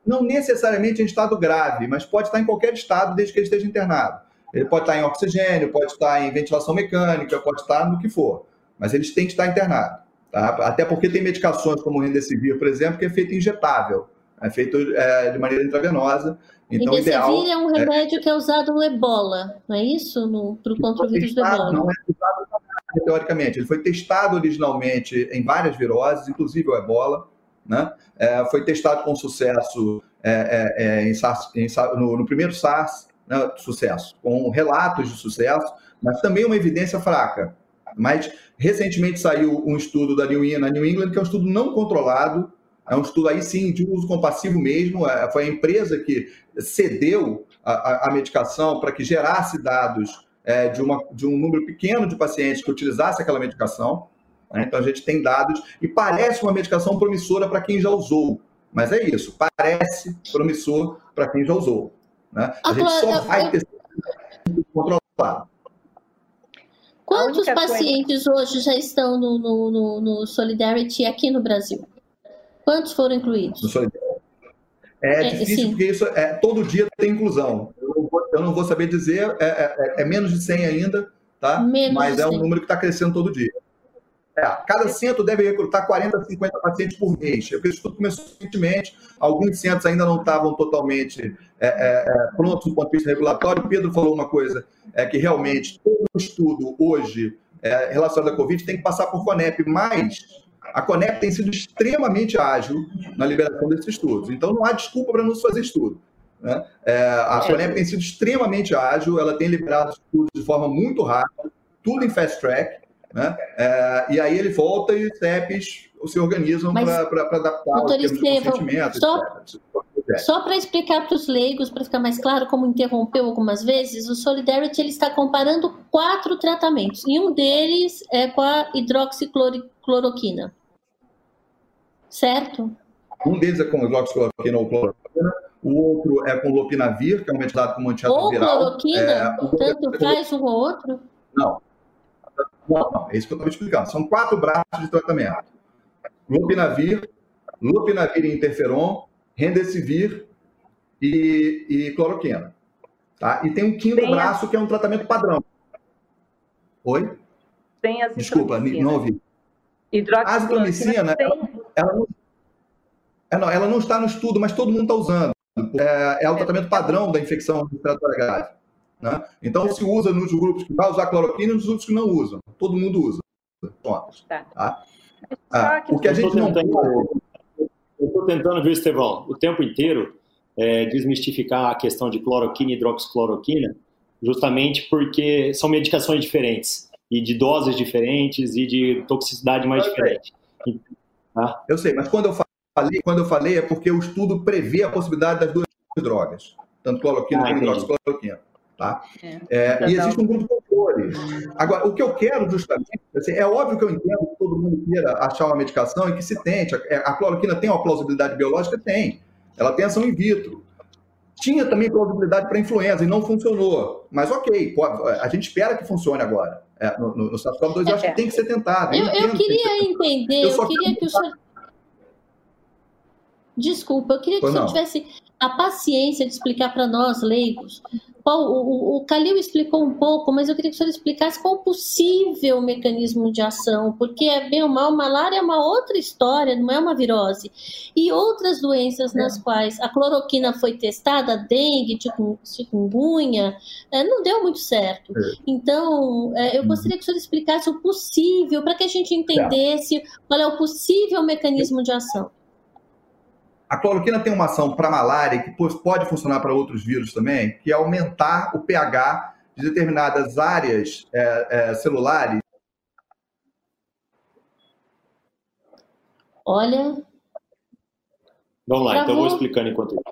Não necessariamente em estado grave, mas pode estar em qualquer estado desde que ele esteja internado. Ele pode estar em oxigênio, pode estar em ventilação mecânica, pode estar no que for, mas eles têm que estar internados. Tá? Até porque tem medicações como o Remdesivir, por exemplo, que é feito injetável, é feito é, de maneira intravenosa. Então, ideal é um remédio é... que é usado no ebola, não é isso? No, pro, contra o vírus do ebola. Não é usado teoricamente. Ele foi testado originalmente em várias viroses, inclusive o ebola. Né? É, foi testado com sucesso é, é, é em SARS, em, no, no, primeiro SARS, né, sucesso, com relatos de sucesso, mas também uma evidência fraca. Mas recentemente saiu um estudo da New England, New England, que é um estudo não controlado, é um estudo aí sim de uso compassivo mesmo. É, foi a empresa que cedeu a, a medicação para que gerasse dados é, de, uma, de um número pequeno de pacientes que utilizasse aquela medicação. Né? Então a gente tem dados e parece uma medicação promissora para quem já usou. Mas é isso, parece promissor para quem já usou. Né? A gente só vai ter controlado. Quantos pacientes coisa... hoje já estão no, no, no, no, Solidarity aqui no Brasil? Quantos foram incluídos? No Solidarity. É, é difícil sim. porque isso é, todo dia tem inclusão. Eu não vou, eu não vou saber dizer, é, é, é, menos de 100 ainda, tá? Menos Mas é um número que está crescendo todo dia. É, cada centro deve recrutar 40, 50 pacientes por mês. Porque o estudo começou recentemente, alguns centros ainda não estavam totalmente é, é, é, prontos do ponto de vista regulatório. O Pedro falou uma coisa, é que realmente todo estudo hoje é, relacionado à Covid tem que passar por CONEP, mas a CONEP tem sido extremamente ágil na liberação desses estudos. Então não há desculpa para não se fazer estudo. Né? É, a CONEP tem sido extremamente ágil, ela tem liberado estudos de forma muito rápida, tudo em fast track. Né? É, e aí ele volta e os CEPs se organizam para adaptar doutor os Estevão, só, só para explicar para os leigos, para ficar mais claro, como interrompeu algumas vezes, o Solidarity ele está comparando quatro tratamentos, e um deles é com a hidroxicloroquina. Certo? Um deles é com hidroxicloroquina ou cloroquina, o outro é com lopinavir, que é um medicado como antirretroviral. Ou cloroquina? É, tanto faz um ou outro? Não, não, não, é isso que eu estava explicando. São quatro braços de tratamento. Lopinavir, lopinavir e interferon, rendesivir e, e cloroquina. Tá? E tem um quinto tem braço que é um tratamento padrão. Oi? Tem as Desculpa, não ouvi. A azitromicina, tem... ela, é, não, ela não está no estudo, mas todo mundo está usando. É, é o tratamento padrão da infecção respiratória grave. Né? Então, se usa nos grupos que vai usar cloroquina e nos outros que não usam. Todo mundo usa. Tá. Tá? Ah, o que a gente não Eu estou tentando, viu, Estevão, o tempo inteiro é, desmistificar a questão de cloroquina e hidroxicloroquina, justamente porque são medicações diferentes, e de doses diferentes, e de toxicidade mais eu diferente. Sei. Tá? Eu sei, mas quando eu falei, quando eu falei é porque o estudo prevê a possibilidade das duas drogas, tanto cloroquina ah, quanto hidroxicloroquina. Tá? É, é, e existe um grupo de controle. Agora, o que eu quero justamente, assim, é óbvio que eu entendo que todo mundo queira achar uma medicação e que se tente. A, a cloroquina tem uma plausibilidade biológica? Tem. Ela tem ação in vitro. Tinha também plausibilidade para influenza e não funcionou. Mas ok, pode, a gente espera que funcione agora. É, no, no, no SARS-CoV-2 eu acho que tem que ser tentado. Eu, eu, eu queria entender, eu, eu queria que o senhor... Desculpa, eu queria que o senhor tivesse a paciência de explicar para nós, leigos, o, o Calil explicou um pouco, mas eu queria que o senhor explicasse qual o possível mecanismo de ação, porque é bem ou mal, malária é uma outra história, não é uma virose. E outras doenças nas é. quais a cloroquina foi testada, dengue, chikungunya, é, não deu muito certo. É. Então, é, eu uhum. gostaria que o senhor explicasse o possível, para que a gente entendesse qual é o possível mecanismo de ação. A cloroquina tem uma ação para malária que pode funcionar para outros vírus também, que é aumentar o pH de determinadas áreas é, é, celulares. Olha. Vamos lá, Travou. então eu vou explicando enquanto isso.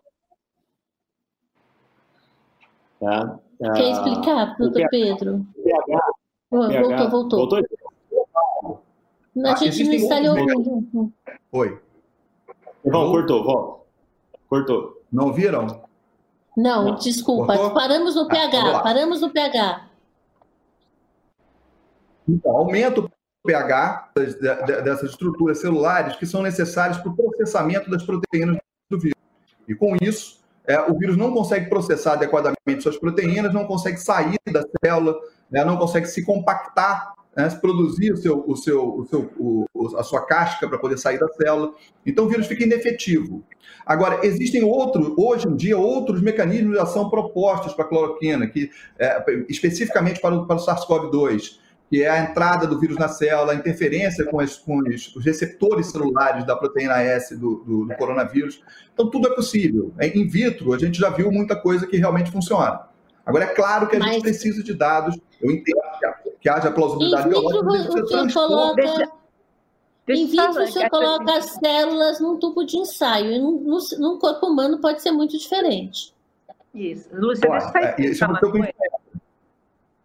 Tá? Quer ah, explicar, doutor Pedro? pH, voltou, voltou. voltou? A gente não está lhe ouvindo. Oi. Não, cortou, volta. Cortou. Não viram? Não, não. desculpa. Cortou? Paramos no pH. Ah, paramos no pH. Então, aumenta o pH dessas estruturas celulares que são necessárias para o processamento das proteínas do vírus. E com isso, é, o vírus não consegue processar adequadamente suas proteínas, não consegue sair da célula, né, não consegue se compactar né, produzir o seu, o seu, o seu, o, a sua casca para poder sair da célula. Então o vírus fica inefetivo. Agora, existem outros, hoje em dia, outros mecanismos de ação propostos para a cloroquina, que, é, especificamente para o, para o SARS-CoV-2, que é a entrada do vírus na célula, a interferência com, as, com os, os, receptores celulares da proteína S do, do, do, coronavírus. Então, tudo é possível. In vitro, a gente já viu muita coisa que realmente funciona. Agora, é claro que a Mas... gente precisa de dados. Eu entendo que haja plausibilidade biológica. O senhor coloca... Deixa... Deixa em vitro, você coloca as células num tubo de ensaio. E num, num corpo humano pode ser muito diferente. Isso. Lúcia, Pô, deixa eu é, isso é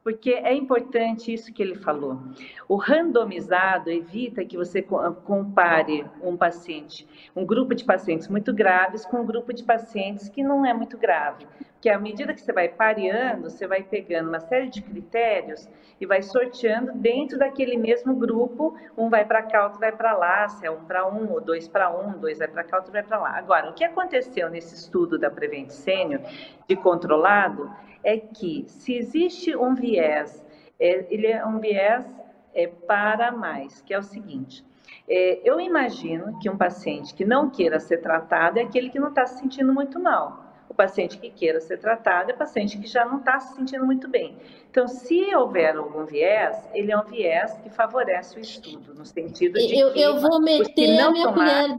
porque é importante isso que ele falou. O randomizado evita que você compare um paciente, um grupo de pacientes muito graves com um grupo de pacientes que não é muito grave. Porque à medida que você vai pareando, você vai pegando uma série de critérios e vai sorteando dentro daquele mesmo grupo, um vai para cá, outro vai para lá, se é um para um, ou dois para um, dois vai para cá, outro vai para lá. Agora, o que aconteceu nesse estudo da Prevent Senior de controlado é que se existe um viés, é, ele é um viés é, para mais, que é o seguinte. É, eu imagino que um paciente que não queira ser tratado é aquele que não está se sentindo muito mal. O paciente que queira ser tratado é o paciente que já não está se sentindo muito bem. Então, se houver algum viés, ele é um viés que favorece o estudo, no sentido de eu, que... Eu vou meter a minha tomar... colher...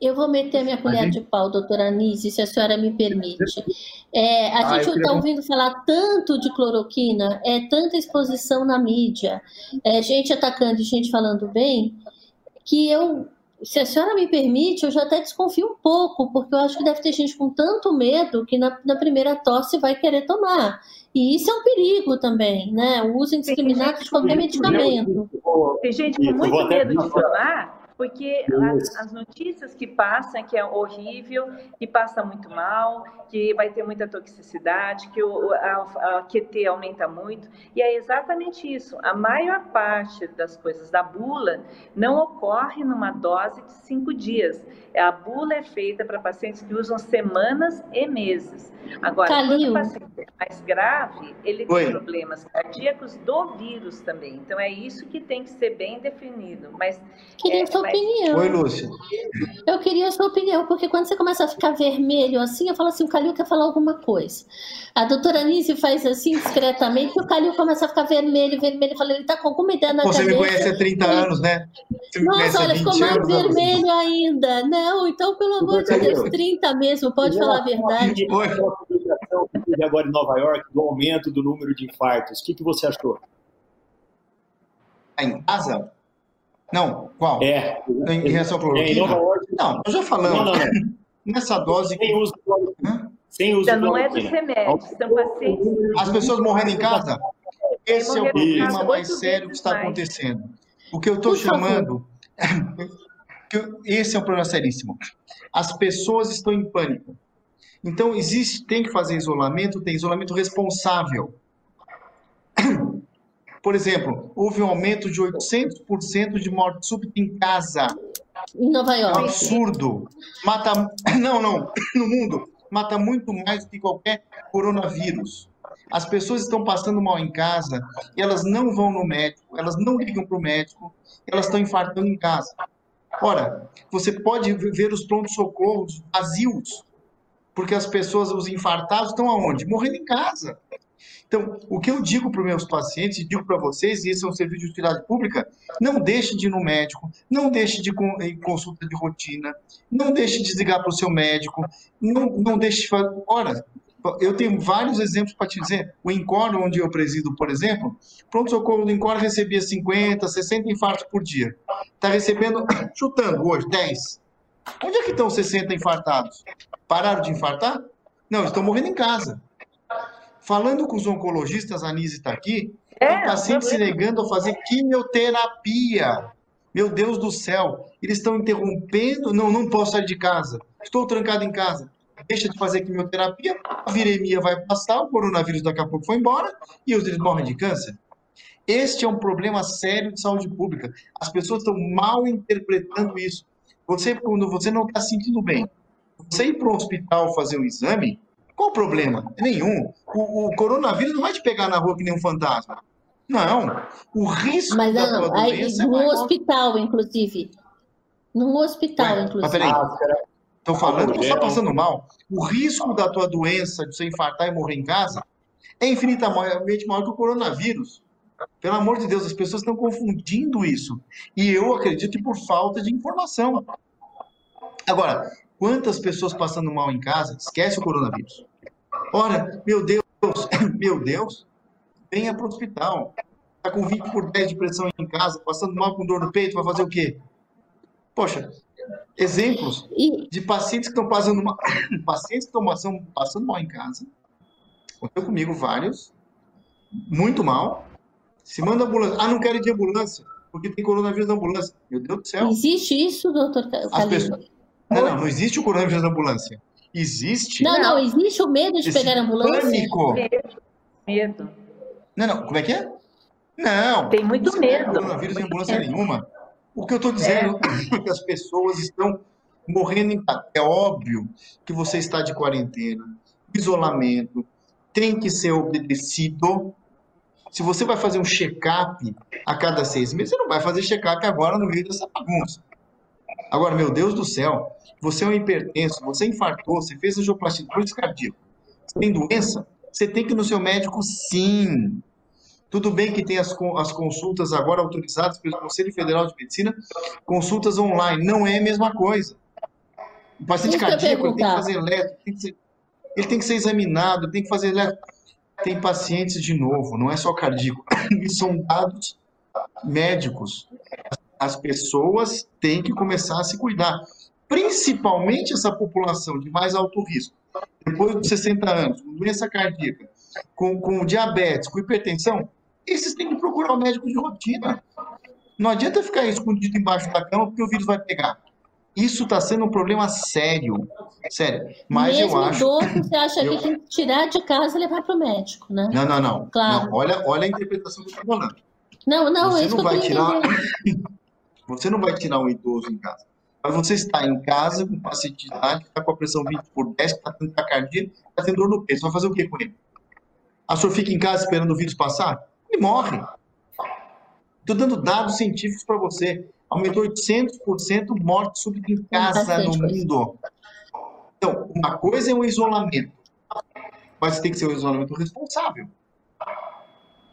Eu vou meter a minha colher gente... de pau, doutora Anise, se a senhora me permite. É, a ah, gente está ouvindo falar tanto de cloroquina, é tanta exposição na mídia, é gente atacando e gente falando bem, que eu se a senhora me permite, eu já até desconfio um pouco, porque eu acho que deve ter gente com tanto medo que na, na primeira tosse vai querer tomar. E isso é um perigo também, né? O uso indiscriminado de qualquer medicamento. Tem gente com muito medo de tomar porque as, as, notícias que passam que é horrível, que passa muito mal, que vai ter muita toxicidade, que o, a, a QT aumenta muito, e é exatamente isso. A maior parte das coisas da bula não ocorre numa dose de cinco dias. A bula é feita para pacientes que usam semanas e meses. Agora, Calil. quando o paciente é mais grave, ele Oi. tem problemas cardíacos do vírus também. Então, é isso que tem que ser bem definido. Mas, queria é, mas... opinião. Oi, Lúcia. Eu queria a sua opinião, porque quando você começa a ficar vermelho assim, eu falo assim, o Calil quer falar alguma coisa. A doutora Nise faz assim, discretamente, e o Calil começa a ficar vermelho, vermelho. Eu falo, ele está com alguma ideia na Você cabeça. Você me conhece há 30 anos, né? Nossa, olha, ficou mais vermelho ainda. Não, então, pelo amor de Deus, 30 mesmo, pode falar a verdade. Oi teve agora em Nova York do aumento do número de infartos. O que, que você achou? Em casa? Não, qual? É. Em relação ao cloroquina? É, em. Não, nós já falamos. Não, não, não. Nessa dose... Sem uso de Sem uso então, não é dos remédios, são pacientes... As pessoas morrendo em casa? Esse é o problema mais sério que está acontecendo. O que eu estou chamando... Esse é um problema seríssimo. As pessoas estão em pânico. Então, existe, tem que fazer isolamento, tem isolamento responsável. Por exemplo, houve um aumento de 800% de morte súbita em casa. Em Nova York. É um absurdo. Mata. Não, não. No mundo. mata muito mais do que qualquer coronavírus. As pessoas estão passando mal em casa, elas não vão no médico, elas não ligam para o médico, elas estão infartando em casa. Ora, você pode ver os prontos-socorros vazios, porque as pessoas, os infartados, estão aonde? Morrendo em casa. Então, o que eu digo para os meus pacientes, e digo para vocês, e esse é um serviço de utilidade pública, não deixe de ir no médico, não deixe de ir em consulta de rotina, não deixe de ligar para o seu médico, não, não deixe de fazer. Ora, eu tenho vários exemplos para te dizer. O Incor, onde eu presido, por exemplo, pronto-socorro do Incor recebia 50, 60 infartos por dia. Está recebendo, chutando hoje, 10. Onde é que estão 60 infartados? Pararam de infartar? Não, estão morrendo em casa. Falando com os oncologistas, a Anise está aqui, é, tem paciente se negando a fazer quimioterapia. Meu Deus do céu, eles estão interrompendo. Não, não posso sair de casa. Estou trancado em casa deixa de fazer quimioterapia, a viremia vai passar, o coronavírus daqui a pouco foi embora e eles morrem de câncer. Este é um problema sério de saúde pública. As pessoas estão mal interpretando isso. Você, quando você não está sentindo bem, você ir para o hospital fazer um exame, qual o problema? Nenhum. O, o, coronavírus não vai te pegar na rua que nem um fantasma. Não. O risco Mas, da não, tua doença no é hospital, inclusive. No hospital, Ué, inclusive. Mas peraí. Máscara. Estou falando que você está passando mal. O risco da tua doença, de você infartar e morrer em casa, é infinitamente maior que o coronavírus. Pelo amor de Deus, as pessoas estão confundindo isso. E eu acredito que por falta de informação. Agora, quantas pessoas passando mal em casa, esquece o coronavírus. Ora, meu Deus, meu Deus, venha para o hospital. Está com 20 por 10 de pressão em casa, passando mal com dor no peito, vai fazer o quê? Poxa, exemplos de pacientes que estão passando mal, pacientes que estão passando, passando mal em casa. Aconteceu comigo vários, muito mal. Se manda ambulância. Ah, não quero ir de ambulância, porque tem coronavírus na ambulância. Meu Deus do céu. Existe isso, doutor As pessoas... Não, não, não existe o coronavírus na ambulância. Existe. Não, não, existe o medo de pegar a ambulância. Pânico. Medo. Não, não, como é que é? Não. Tem muito não pega medo. coronavírus em ambulância nenhuma. O que eu estou dizendo é que as pessoas estão morrendo em casa. É óbvio que você está de quarentena, isolamento, tem que ser obedecido. Se você vai fazer um check-up a cada seis meses, você não vai fazer check-up agora no meio dessa bagunça. Agora, meu Deus do céu, você é um hipertenso, você infartou, você fez angioplastia, doença cardíaca, você tem doença, você tem que ir no seu médico sim. Tudo bem que tem as, as consultas agora autorizadas pelo Conselho Federal de Medicina, consultas online, não é a mesma coisa. O paciente Isso cardíaco tem que fazer eletro, tem que ser- ele tem que ser examinado, tem que fazer eletro. Tem pacientes, de novo, não é só cardíaco, são dados médicos. As pessoas têm que começar a se cuidar, principalmente essa população de mais alto risco, depois dos 60 anos, com doença cardíaca, com, com diabetes, com hipertensão, esses têm que procurar o médico de rotina. Não adianta ficar escondido embaixo da cama porque o vírus vai pegar. Isso está sendo um problema sério. Sério. Mas Mesmo eu acho. idoso, você acha eu- que tem que tirar de casa e levar para o médico, né? Não, não, não. Claro. Não, olha, olha a interpretação que eu estou falando. Não, não, Você é isso não vai tirar-. Você não vai tirar um idoso em casa. Mas você está em casa com um paciente de idade está com a pressão 20 por 10, que está tendo taquicardia, está tendo dor no peito. Você vai fazer o que com ele? A senhora fica em casa esperando o vírus passar? Ele morre. Estou dando dados científicos para você. Aumentou 800% morte súbita em casa no mundo. Então, uma coisa é um isolamento, mas tem que ser um isolamento responsável.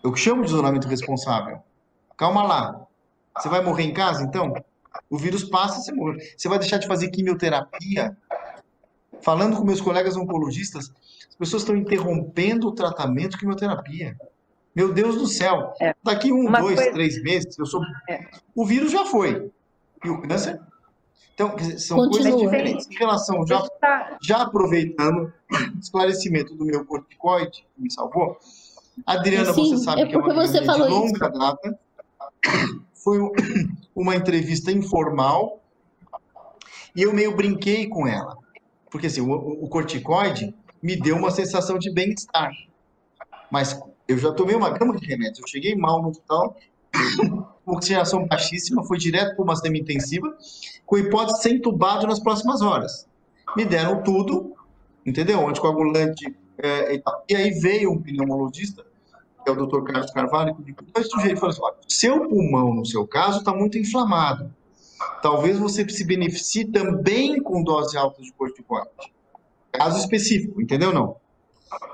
Eu chamo de isolamento responsável. Calma lá. Você vai morrer em casa, então? O vírus passa, você morre. Você vai deixar de fazer quimioterapia? Falando com meus colegas oncologistas, as pessoas estão interrompendo o tratamento de quimioterapia. Meu Deus do céu. É. Daqui um, Uma dois, coisa- três meses, eu sou. É. O vírus já foi. E o câncer? Então, quer dizer, são Continua. coisas diferentes. Em relação, já, dar- já aproveitando o esclarecimento do meu corticoide, que me salvou, Adriana, Sim, você sabe é que é uma você minha de falou longa data. Foi um- uma entrevista informal e eu meio brinquei com ela. Porque assim, o, o corticoide me deu uma sensação de bem-estar. Mas eu já tomei uma gama de remédios. Eu cheguei mal no hospital, oxigenação baixíssima, fui direto para uma semi-intensiva, com hipótese de ser entubado nas próximas horas. Me deram tudo, entendeu? Anticoagulante é, e tal. E aí veio um pneumologista, é o Dr. Carlos Carvalho, que dois sujeitos falou assim: olha, seu pulmão, no seu caso, está muito inflamado. Talvez você se beneficie também com dose alta de corticoide. Caso específico, entendeu não?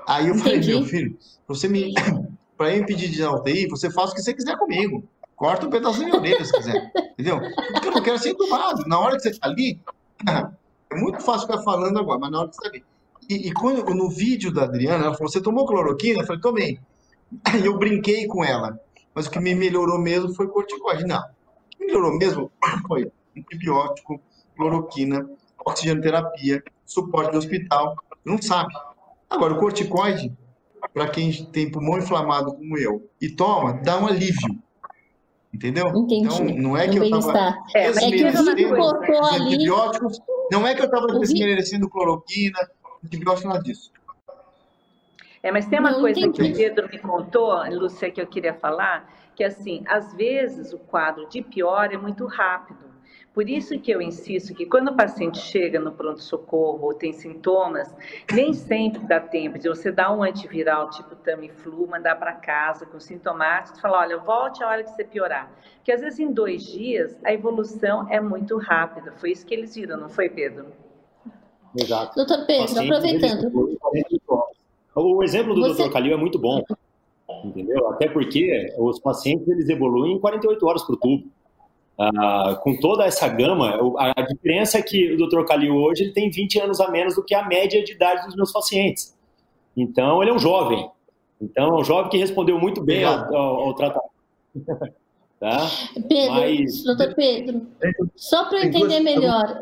Aí eu falei, Entendi. meu filho, você me. Para eu impedir de ir na UTI, você faz o que você quiser comigo. Corta um pedaço da minha orelha se quiser. Entendeu? Porque eu não quero ser entubado. Na hora que você está ali, é muito fácil ficar falando agora, mas na hora que você está ali. E, e quando, no vídeo da Adriana, ela falou: Você tomou cloroquina? Eu falei: Tomei. E eu brinquei com ela. Mas o que me melhorou mesmo foi corticoide. Não. O que melhorou mesmo foi antibiótico, cloroquina, oxigenoterapia, suporte do hospital. Não sabe. Agora, o corticoide, para quem tem pulmão inflamado como eu e toma, dá um alívio. Entendeu? Entendi. Então, não é que eu estava. É, É ali. não é que eu estava Vi- desmerecendo cloroquina, antibiótico, nada disso. É, mas tem uma Não, coisa que entendi. o Pedro me contou, Lúcia, que eu queria falar, que assim, às vezes o quadro de pior é muito rápido. Por isso que eu insisto que quando o paciente chega no pronto-socorro ou tem sintomas, nem sempre dá tempo de você dar um antiviral tipo Tamiflu, mandar para casa com sintomáticos, falar, olha, volte a hora que você piorar. Porque às vezes em dois dias a evolução é muito rápida. Foi isso que eles viram, não foi, Pedro? Exato. Doutor Pedro, aproveitando. O exemplo do Você- Dr. Calil é muito bom, entendeu? Até porque os pacientes eles evoluem em 48 horas para o tubo. Ah, com toda essa gama, a, diferença é que o Dr. Calil hoje ele tem 20 anos a menos do que a média de idade dos meus pacientes. Então, ele é um jovem. Então, é um jovem que respondeu muito bem ao, ao- ao tratamento. Tá? Pedro, Mas- doutor Pedro, só para entender melhor.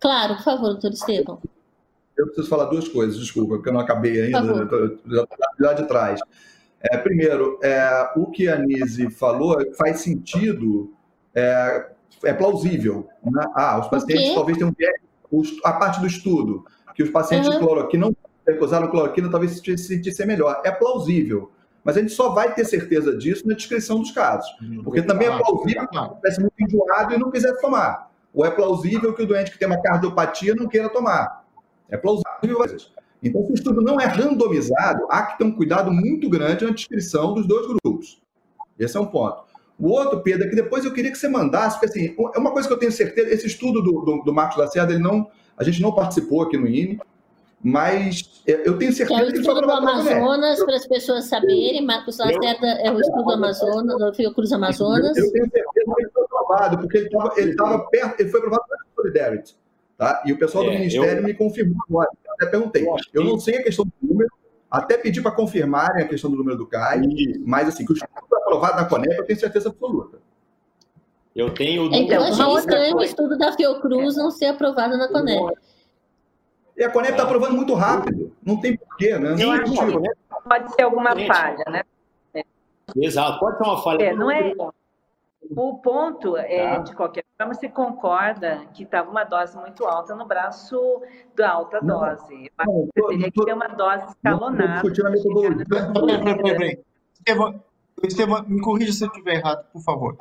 Claro, por favor, doutor Estevam. Eu preciso falar duas coisas, desculpa, porque eu não acabei ainda, tô- já lá de trás. É, primeiro, é, o que a Nise falou faz sentido, é, é plausível. né? Ah, os pacientes talvez tenham a parte do estudo, que os pacientes Uhum. de cloro, que não usaram cloroquina talvez se sentissem melhor. É plausível. Mas a gente só vai ter certeza disso na descrição dos casos. Porque também é plausível que estivesse muito enjoado e não quisesse tomar. Ou é plausível que o doente que tem uma cardiopatia não queira tomar. É plausível. Então, se o estudo não é randomizado, há que ter um cuidado muito grande na descrição dos dois grupos. Esse é um ponto. O outro, Pedro, é que depois eu queria que você mandasse, porque assim, é uma coisa que eu tenho certeza, esse estudo do, do, do Marcos Lacerda, ele não, a gente não participou aqui no INE, mas é, eu tenho Que é certeza o que ele foi estudo do. Amazonas, para as pessoas saberem. Marcos Lacerda é o estudo do Amazonas, do Fiocruz Amazonas. Eu tenho certeza que ele foi aprovado, porque ele estava ele tava perto, ele foi aprovado pela Solidarity. Tá? E o pessoal do É, Ministério eu- me confirmou agora. Eu até perguntei. Eu não sei a questão do número, até pedi para confirmarem a questão do número do CAI, mas assim, que o estudo foi aprovado na Conep, eu tenho certeza absoluta. Eu tenho. Então, eu Então, uma achei estranho o estudo da Fiocruz não ser aprovado na Conep. E a Conep está aprovando muito rápido. Não tem porquê, né? Não acho? Pode ser alguma Gente. falha, né? Exato, pode ser uma falha. É, não é. O ponto é, Tá. de qualquer forma, se concorda que estava uma dose muito alta no braço da alta Não. dose. Não, teria que ter uma dose escalonada. Peraí, peraí, peraí. Estevam, Estevam, me corrija se eu estiver errado, por favor.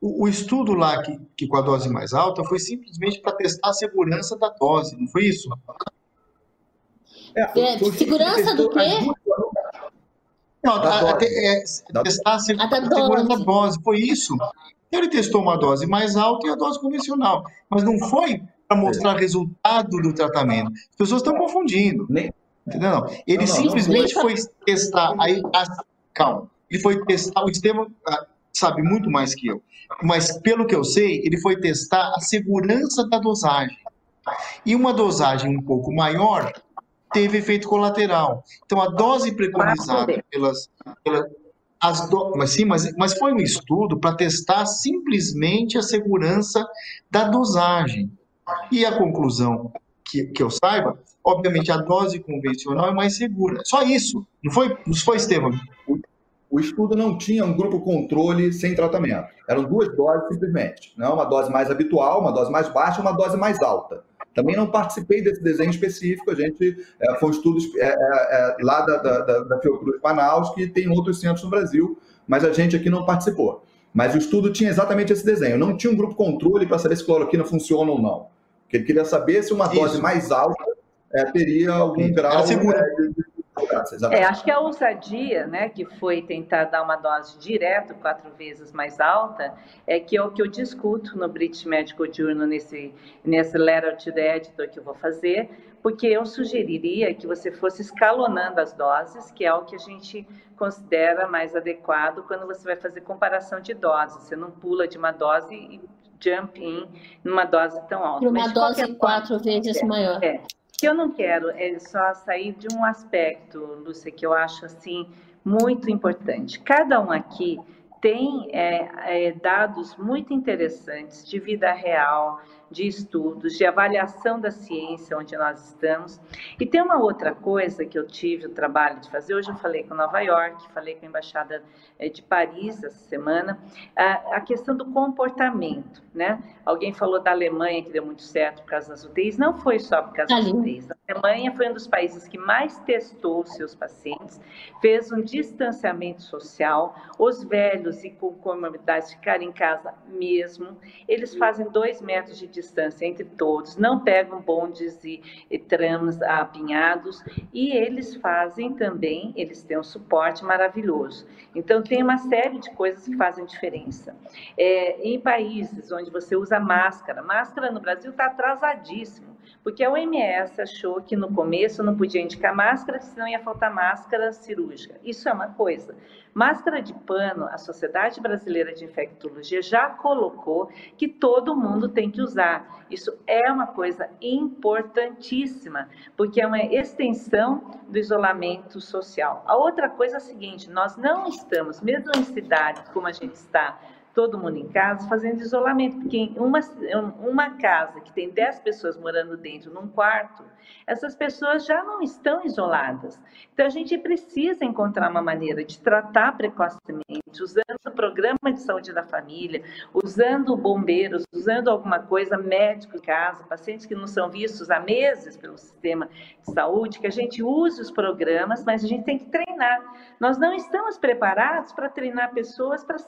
O, o estudo lá que, que com a dose mais alta foi simplesmente para testar a segurança da dose, não foi isso? É, que segurança do quê? Não, Da a- a- dose. é, Da- testar a, segu- A dose. dose, foi isso. Ele testou uma dose mais alta e a dose convencional, mas não foi para mostrar resultado do tratamento. As pessoas estão confundindo. Nem- Entendeu? Não. Ele Não, não, simplesmente não. foi testar. Aí, a- calma. Ele foi testar. O Estevam ah, sabe muito mais que eu. Mas, pelo que eu sei, ele foi testar a segurança da dosagem. E uma dosagem um pouco maior teve efeito colateral. Então, a dose preconizada pelas. pelas as do... Mas sim, mas, mas foi um estudo para testar simplesmente a segurança da dosagem. E a conclusão que, que eu saiba, obviamente a dose convencional é mais segura. Só isso. Não foi, não foi Estevam? O estudo não tinha um grupo controle sem tratamento. Eram duas doses simplesmente. Não, uma dose mais habitual, uma dose mais baixa, uma dose mais alta. Também não participei desse desenho específico. A gente é, foi um estudo é, é, é, lá da, da, da, Fiocruz Manaus, que tem outros centros no Brasil, mas a gente aqui não participou. Mas o estudo tinha exatamente esse desenho. Não tinha um grupo controle para saber se cloroquina funciona ou não. Ele queria saber se uma dose Isso. mais alta é, teria algum grau de é, acho que a ousadia, né, que foi tentar dar uma dose direto, quatro vezes mais alta, é que é o que eu discuto no British Medical Journal, nesse, nesse letter to the editor que eu vou fazer, porque eu sugeriria que você fosse escalonando as doses, que é o que a gente considera mais adequado quando você vai fazer comparação de doses. Você não pula de uma dose e jump in numa dose tão alta. Uma dose quatro vezes é, maior. É que eu não quero é só sair de um aspecto, Lúcia, que eu acho assim muito importante. Cada um aqui tem é, é, dados muito interessantes de vida real, de estudos, de avaliação da ciência onde nós estamos. E tem uma outra coisa que eu tive o trabalho de fazer. Hoje eu falei com Nova York, falei com a embaixada eh, de Paris essa semana, a, questão do comportamento, né? Alguém falou da Alemanha que deu muito certo por causa das UTIs. Não foi só por causa das UTIs. A Alemanha foi um dos países que mais testou seus pacientes, fez um distanciamento social, os velhos e com comorbidades ficaram em casa mesmo. Eles fazem dois metros de distância entre todos, não pegam bondes e, e trams apinhados e eles fazem também, eles têm um suporte maravilhoso. Então, tem uma série de coisas que fazem diferença. É, em países onde você usa máscara, máscara no Brasil está atrasadíssimo, porque a OMS achou que no começo não podia indicar máscara, senão ia faltar máscara cirúrgica. Isso é uma coisa. Máscara de pano, a Sociedade Brasileira de Infectologia já colocou que todo mundo tem que usar. Isso é uma coisa importantíssima, porque é uma extensão do isolamento social. A outra coisa é a seguinte: nós não estamos, mesmo em cidades como a gente está, todo mundo em casa, fazendo isolamento, porque uma, uma casa que tem 10 pessoas morando dentro, num quarto, essas pessoas já não estão isoladas. Então, a gente precisa encontrar uma maneira de tratar precocemente, usando o programa de saúde da família, usando bombeiros, usando alguma coisa, médico em casa, pacientes que não são vistos há meses pelo sistema de saúde, que a gente use os programas, mas a gente tem que treinar. Nós não estamos preparados para treinar pessoas para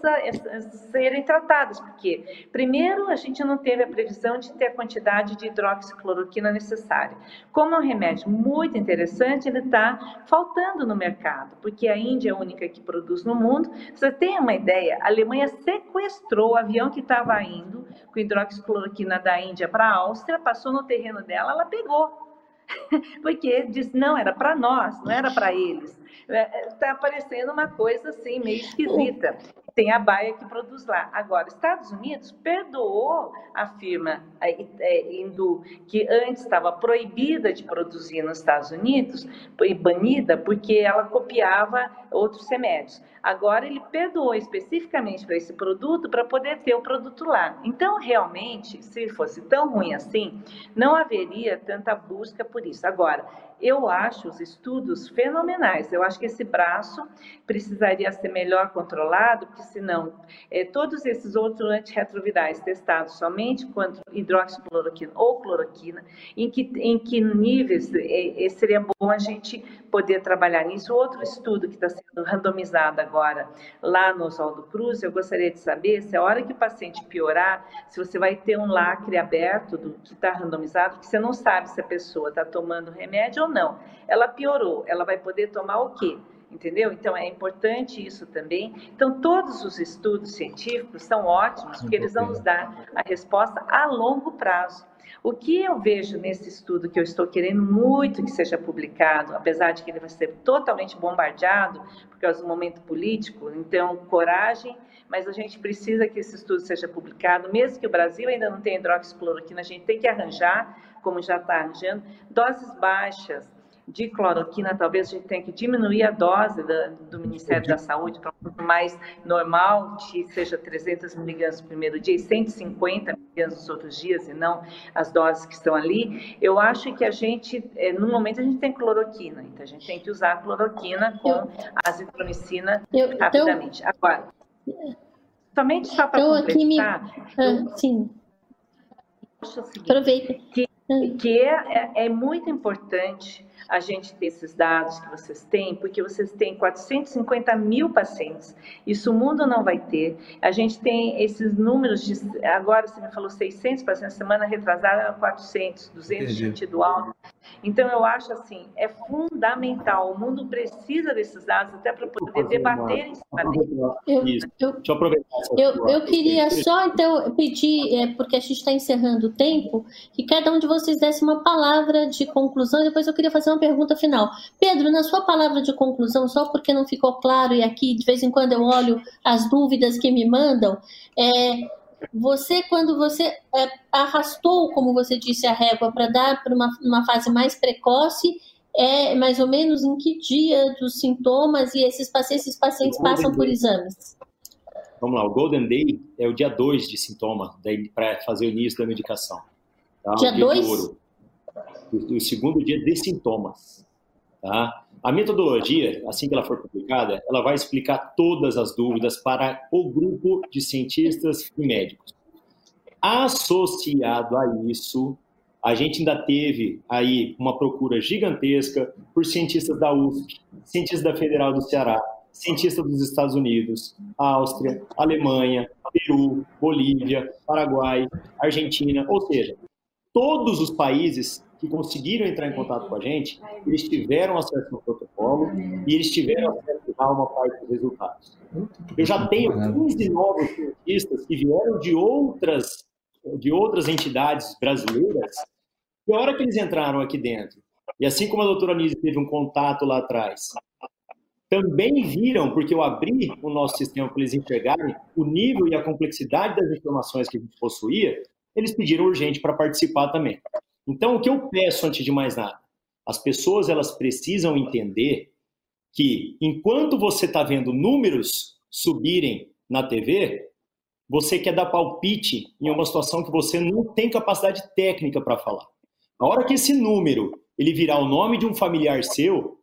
serem tratadas, porque, primeiro, a gente não teve a previsão de ter a quantidade de hidroxicloroquina necessária. Como é um remédio muito interessante, ele está faltando no mercado, porque a Índia é a única que produz no mundo. Você tem uma ideia? A Alemanha sequestrou o avião que estava indo com hidroxicloroquina da Índia para a Áustria, passou no terreno dela, ela pegou. Porque disse, não, era para nós, não era para eles. Está é, é, aparecendo uma coisa assim, meio esquisita tem a Baia que produz lá. Agora, Estados Unidos perdoou a firma é, hindu, que antes estava proibida de produzir nos Estados Unidos, e banida porque ela copiava outros remédios. Agora, ele perdoou especificamente para esse produto para poder ter o produto lá. Então, realmente, se fosse tão ruim assim, não haveria tanta busca por isso. Agora, eu acho os estudos fenomenais. Eu acho que esse braço precisaria ser melhor controlado, porque senão é, todos esses outros antirretrovirais testados somente contra hidroxicloroquina ou cloroquina, em que, em que níveis é, seria bom a gente poder trabalhar nisso. Outro estudo que está sendo randomizado agora lá no Oswaldo Cruz, eu gostaria de saber se a hora que o paciente piorar, se você vai ter um lacre aberto do que está randomizado, que você não sabe se a pessoa está tomando remédio ou não. Ela piorou, ela vai poder tomar o quê? Entendeu? Então é importante isso também. Então, todos os estudos científicos são ótimos, porque eles vão nos dar a resposta a longo prazo. O que eu vejo nesse estudo que eu estou querendo muito que seja publicado, apesar de que ele vai ser totalmente bombardeado por causa do momento político, então coragem, mas a gente precisa que esse estudo seja publicado, mesmo que o Brasil ainda não tenha hidroxicloroquina, a gente tem que arranjar, como já está arranjando, doses baixas de cloroquina, talvez a gente tenha que diminuir a dose da, do Ministério da Saúde para um mais normal, que seja 300 miligramas no primeiro dia e 150 miligramas nos outros dias, e não as doses que estão ali. Eu acho que a gente, é, no momento, a gente tem cloroquina, então a gente tem que usar a cloroquina com azitromicina eu, rapidamente. Então, Agora, somente só para completar... Me... Ah, sim. Aproveita. Que, que é, é, é muito importante a gente ter esses dados que vocês têm, porque vocês têm 450 mil pacientes, isso o mundo não vai ter. A gente tem esses números de, agora você me falou 600 pacientes, semana retrasada eram 400, 200 Entendi. sentido alto. Então, eu acho assim, é fundamental, o mundo precisa desses dados até para poder debater em cima deles. Eu, eu, Deixa eu aproveitar. Eu, eu queria só, então, pedir, é, porque a gente está encerrando o tempo, que cada um de vocês desse uma palavra de conclusão, e depois eu queria fazer uma pergunta final. Pedro, na sua palavra de conclusão, só porque não ficou claro, e aqui de vez em quando eu olho as dúvidas que me mandam, é, você, quando você é, arrastou, como você disse, a régua para dar para uma, uma fase mais precoce, é mais ou menos em que dia dos sintomas e esses pacientes, esses pacientes passam por exames? Vamos lá, o Golden Day é o dia 2 de sintoma para fazer o início da medicação. Tá? Dia 2? O, o segundo dia de sintomas. Tá? A metodologia, assim que ela for publicada, ela vai explicar todas as dúvidas para o grupo de cientistas e médicos. Associado a isso, a gente ainda teve aí uma procura gigantesca por cientistas da USP, cientistas da Federal do Ceará, cientistas dos Estados Unidos, Áustria, Alemanha, Peru, Bolívia, Paraguai, Argentina, ou seja, todos os países que conseguiram entrar em contato com a gente, eles tiveram acesso ao protocolo e eles tiveram acesso a uma parte dos resultados. Eu já tenho 15 novos cientistas que vieram de outras, de outras entidades brasileiras, e a hora que eles entraram aqui dentro, e assim como a doutora Nise teve um contato lá atrás, também viram, porque eu abri o nosso sistema para eles enxergarem o nível e a complexidade das informações que a gente possuía, eles pediram urgente para participar também. Então, o que eu peço antes de mais nada? As pessoas elas precisam entender que enquanto você está vendo números subirem na TV, você quer dar palpite em uma situação que você não tem capacidade técnica para falar. Na hora que esse número ele virar o nome de um familiar seu,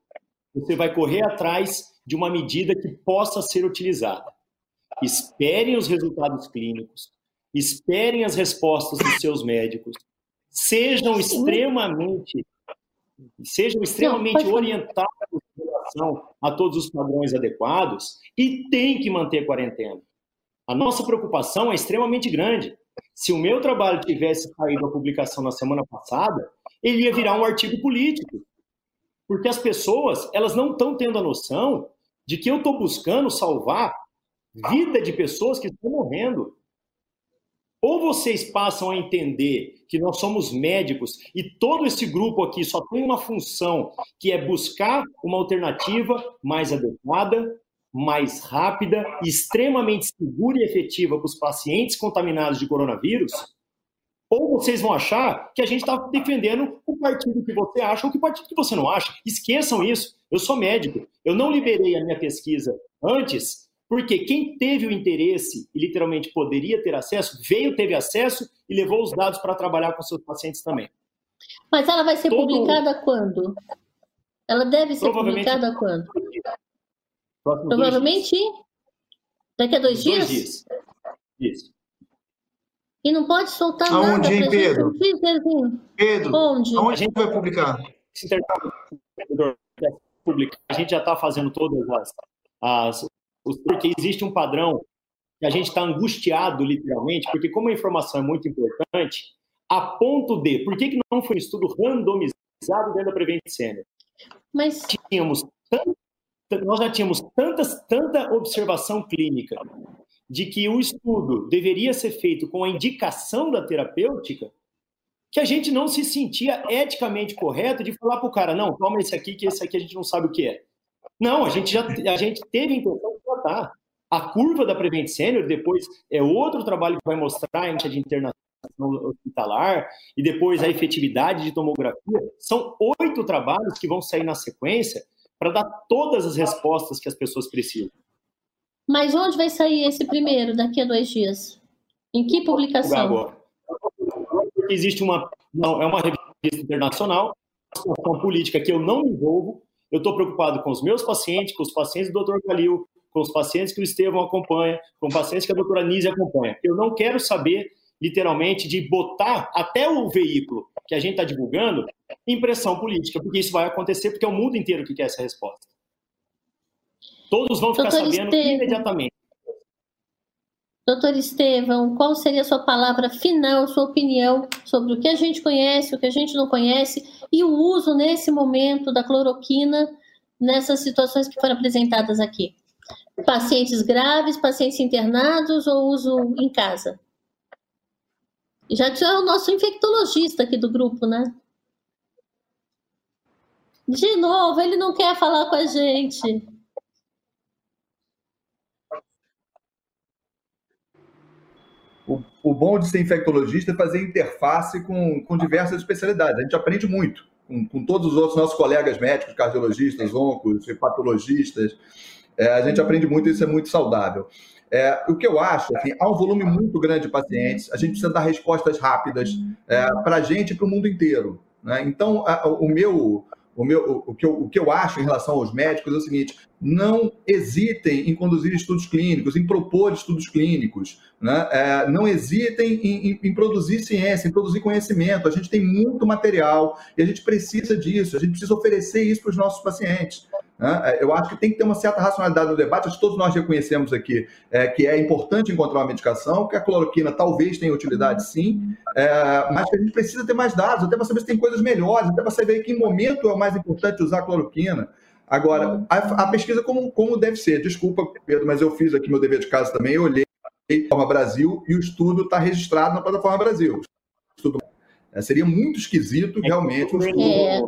você vai correr atrás de uma medida que possa ser utilizada. Esperem os resultados clínicos, esperem as respostas dos seus médicos, sejam extremamente sejam extremamente Não, orientados em relação a todos os padrões adequados e tem que manter quarentena. A nossa preocupação é extremamente grande. Se o meu trabalho tivesse saído a publicação na semana passada, ele ia virar um artigo político. Porque as pessoas, elas não estão tendo a noção de que eu estou buscando salvar vida de pessoas que estão morrendo. Ou vocês passam a entender que nós somos médicos e todo esse grupo aqui só tem uma função, que é buscar uma alternativa mais adequada, mais rápida, extremamente segura e efetiva para os pacientes contaminados de coronavírus, ou vocês vão achar que a gente está defendendo o partido que você acha ou que partido que você não acha. Esqueçam isso. Eu sou médico. Eu não liberei a minha pesquisa antes porque quem teve o interesse e literalmente poderia ter acesso, veio, teve acesso e levou os dados para trabalhar com seus pacientes também. Mas ela vai ser Todo... publicada quando? Ela deve ser publicada quando? Provavelmente daqui a dois, dois dias? dias? Isso. E não pode soltar Aonde, nada hein, Pedro? Gente, Pedro, Onde? Onde a gente vai publicar? A gente já está fazendo todas as, as, porque existe um padrão que a gente está angustiado, literalmente, porque como a informação é muito importante, a ponto de, por que, que não foi um estudo randomizado dentro da Prevent Senior? Mas tínhamos nós já tínhamos tantas, tanta observação clínica de que o estudo deveria ser feito com a indicação da terapêutica, que a gente não se sentia eticamente correto de falar para o cara, não, toma esse aqui, que esse aqui a gente não sabe o que é. Não, a gente já a gente teve a intenção tratar. A curva da Prevent Senior, depois, é outro trabalho que vai mostrar a gente de internação hospitalar e depois a efetividade de tomografia. São oito trabalhos que vão sair na sequência para dar todas as respostas que as pessoas precisam. Mas onde vai sair esse primeiro daqui a dois dias? Em que publicação? Agora. Porque existe uma, não, é uma revista internacional, uma política que eu não me envolvo, eu estou preocupado com os meus pacientes, com os pacientes do Dr. Calil, com os pacientes que o Estevão acompanha, com pacientes que a doutora Nise acompanha. Eu não quero saber, literalmente, de botar até o veículo que a gente está divulgando impressão política, porque isso vai acontecer porque é o mundo inteiro que quer essa resposta. Todos vão ficar Doutor sabendo Estevão. imediatamente. Doutor Estevão, qual seria a sua palavra final, sua opinião sobre o que a gente conhece, o que a gente não conhece e o uso nesse momento da cloroquina nessas situações que foram apresentadas aqui? Pacientes graves, pacientes internados ou uso em casa? Já tinha o nosso infectologista aqui do grupo, né? De novo, ele não quer falar com a gente. O, o bom de ser infectologista é fazer interface com, com diversas especialidades. A gente aprende muito com, com todos os outros nossos colegas médicos, cardiologistas, oncos, patologistas. É, a gente aprende muito isso é muito saudável. É, o que eu acho, assim, há um volume muito grande de pacientes, a gente precisa dar respostas rápidas é, para a gente e para o mundo inteiro. Né? Então, a, o meu, o, meu, o, que eu, o que eu acho em relação aos médicos é o seguinte: não hesitem em conduzir estudos clínicos, em propor estudos clínicos, né? É, não hesitem em, em, em, produzir ciência, em produzir conhecimento. A gente tem muito material e a gente precisa disso, a gente precisa oferecer isso para os nossos pacientes. Né? É, eu acho que tem que ter uma certa racionalidade no debate. Acho que todos nós reconhecemos aqui é, que é importante encontrar uma medicação, que a cloroquina talvez tenha utilidade sim, é, mas que a gente precisa ter mais dados, até para saber se tem coisas melhores, até para saber em que momento é o mais importante usar a cloroquina. Agora, a, a, pesquisa como, como deve ser. Desculpa, Pedro, mas eu fiz aqui meu dever de casa também, eu olhei a plataforma Brasil e o estudo está registrado na plataforma Brasil. Estudo, é, seria muito esquisito, realmente, um estudo... É,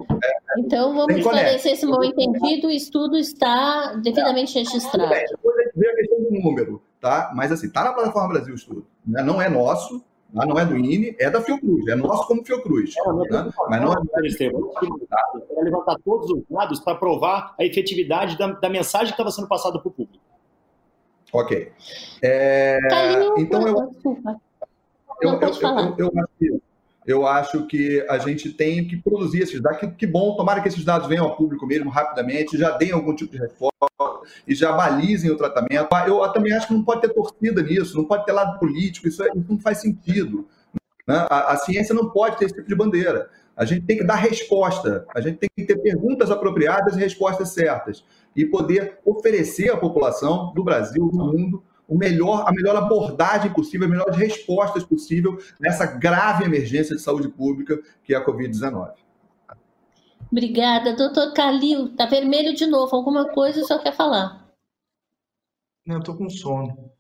então, vamos esclarecer esse mal entendido, o estudo está devidamente registrado. Bem, depois a gente vê a questão do número, tá? Mas assim, está na plataforma Brasil o estudo. Né? Não é nosso, tá? não é do INE, é da Fiocruz, é nosso como Fiocruz. É, né? Mas não é do Para levantar todos os dados para provar a efetividade da, da mensagem que estava sendo passada para o público. Ok. É, então eu. Eu, eu, eu, eu, acho que eu acho que a gente tem que produzir esses dados. Que, que, bom, tomara que esses dados venham ao público mesmo rapidamente, já deem algum tipo de resposta e já balizem o tratamento. Eu também acho que não pode ter torcida nisso, não pode ter lado político, isso, é, isso não faz sentido. Né? A, a, ciência não pode ter esse tipo de bandeira. A gente tem que dar resposta, a gente tem que ter perguntas apropriadas e respostas certas, e poder oferecer à população do Brasil, do mundo, o melhor, a melhor abordagem possível, as melhores respostas possível nessa grave emergência de saúde pública que é a Covid-19. Obrigada. Doutor Calil, tá vermelho de novo. Alguma coisa o senhor quer falar? Não, eu tô com sono.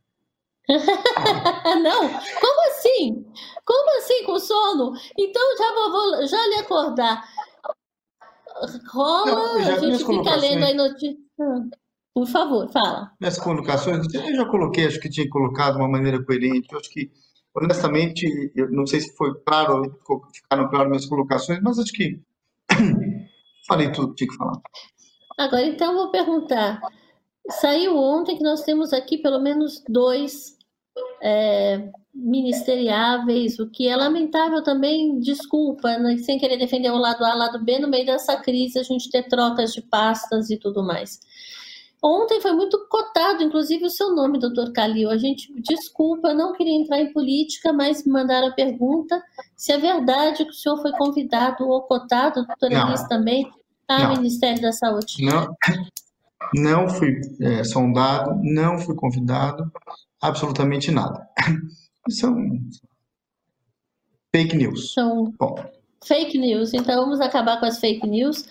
Não, como assim? Como assim com sono? Então já vou, vou já lhe acordar. Rola, Não, já, a gente fica lendo aí notícias. Por favor, fala. Minhas colocações, eu já coloquei, acho que tinha colocado de uma maneira coerente. Eu acho que, honestamente, eu não sei se foi claro, ficaram claras minhas colocações, mas acho que falei tudo que tinha que falar. Agora, então, vou perguntar. Saiu ontem que nós temos aqui pelo menos dois é, ministeriáveis, o que é lamentável também, desculpa, né, sem querer defender o lado A, o lado B, no meio dessa crise, a gente ter trocas de pastas e tudo mais. Ontem foi muito cotado, inclusive, o seu nome, doutor Calil. A gente, desculpa, não queria entrar em política, mas mandaram a pergunta se é verdade que o senhor foi convidado ou cotado, doutor Elis também, ao. Ministério da Saúde. Não, não fui é, sondado, não fui convidado, absolutamente nada. São fake news. São Bom. fake news. Então, vamos acabar com as fake news.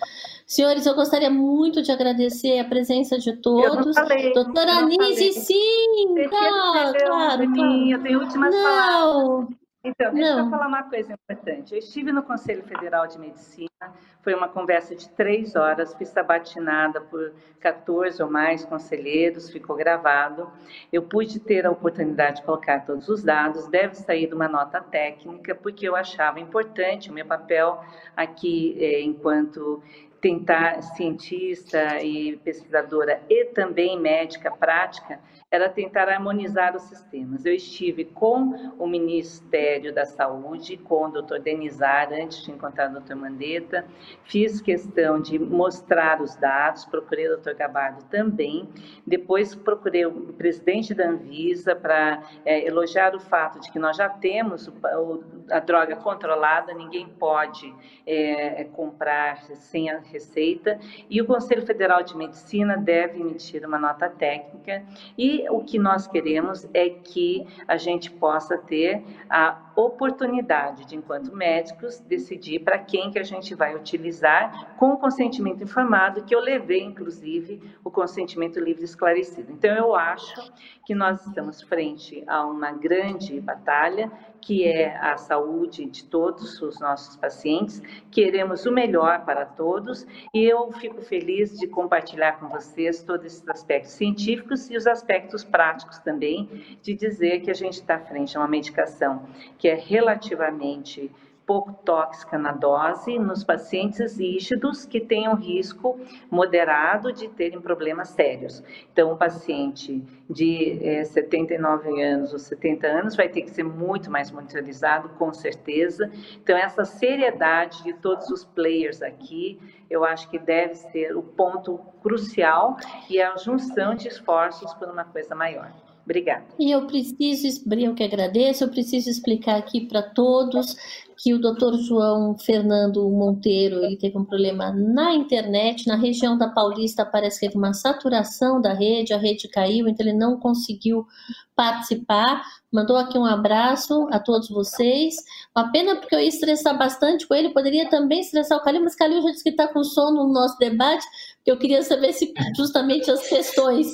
Senhores, eu gostaria muito de agradecer a presença de todos. Falei, Doutora Anise, sim, tá, claro. Eu tenho últimas não. palavras. Então, deixa não. eu falar uma coisa importante. Eu estive no Conselho Federal de Medicina, foi uma conversa de três horas, fui sabatinada por 14 ou mais conselheiros, ficou gravado. Eu pude ter a oportunidade de colocar todos os dados, deve sair uma nota técnica, porque eu achava importante o meu papel aqui, eh, enquanto tentar cientista e pesquisadora e também médica prática era tentar harmonizar os sistemas. Eu estive com o Ministério da Saúde, com o Dr. Denizar, antes de encontrar o Dr. Mandetta, fiz questão de mostrar os dados, procurei o Dr. Gabardo também, depois procurei o presidente da Anvisa para é, elogiar o fato de que nós já temos a droga controlada, ninguém pode é, comprar sem receita e o Conselho Federal de Medicina deve emitir uma nota técnica e o que nós queremos é que a gente possa ter a oportunidade de, enquanto médicos, decidir para quem que a gente vai utilizar com o consentimento informado, que eu levei, inclusive, o consentimento livre e esclarecido. Então, eu acho que nós estamos frente a uma grande batalha, que é a saúde de todos os nossos pacientes. Queremos o melhor para todos e eu fico feliz de compartilhar com vocês todos esses aspectos científicos e os aspectos práticos também, de dizer que a gente está frente a uma medicação que é relativamente pouco tóxica na dose nos pacientes rígidos que tenham risco moderado de terem problemas sérios. Então, o paciente de é, 79 anos ou 70 anos vai ter que ser muito mais monitorizado, com certeza. Então, essa seriedade de todos os players aqui, eu acho que deve ser o ponto crucial e a junção de esforços por uma coisa maior. Obrigada. E eu preciso, eu que agradeço, eu preciso explicar aqui para todos que o doutor João Fernando Monteiro ele teve um problema na internet, na região da Paulista parece que teve uma saturação da rede, a rede caiu, então ele não conseguiu participar. Mandou aqui um abraço a todos vocês. Uma pena porque eu ia estressar bastante com ele, poderia também estressar o Calil, mas Calil já disse que está com sono no nosso debate, que eu queria saber se justamente as questões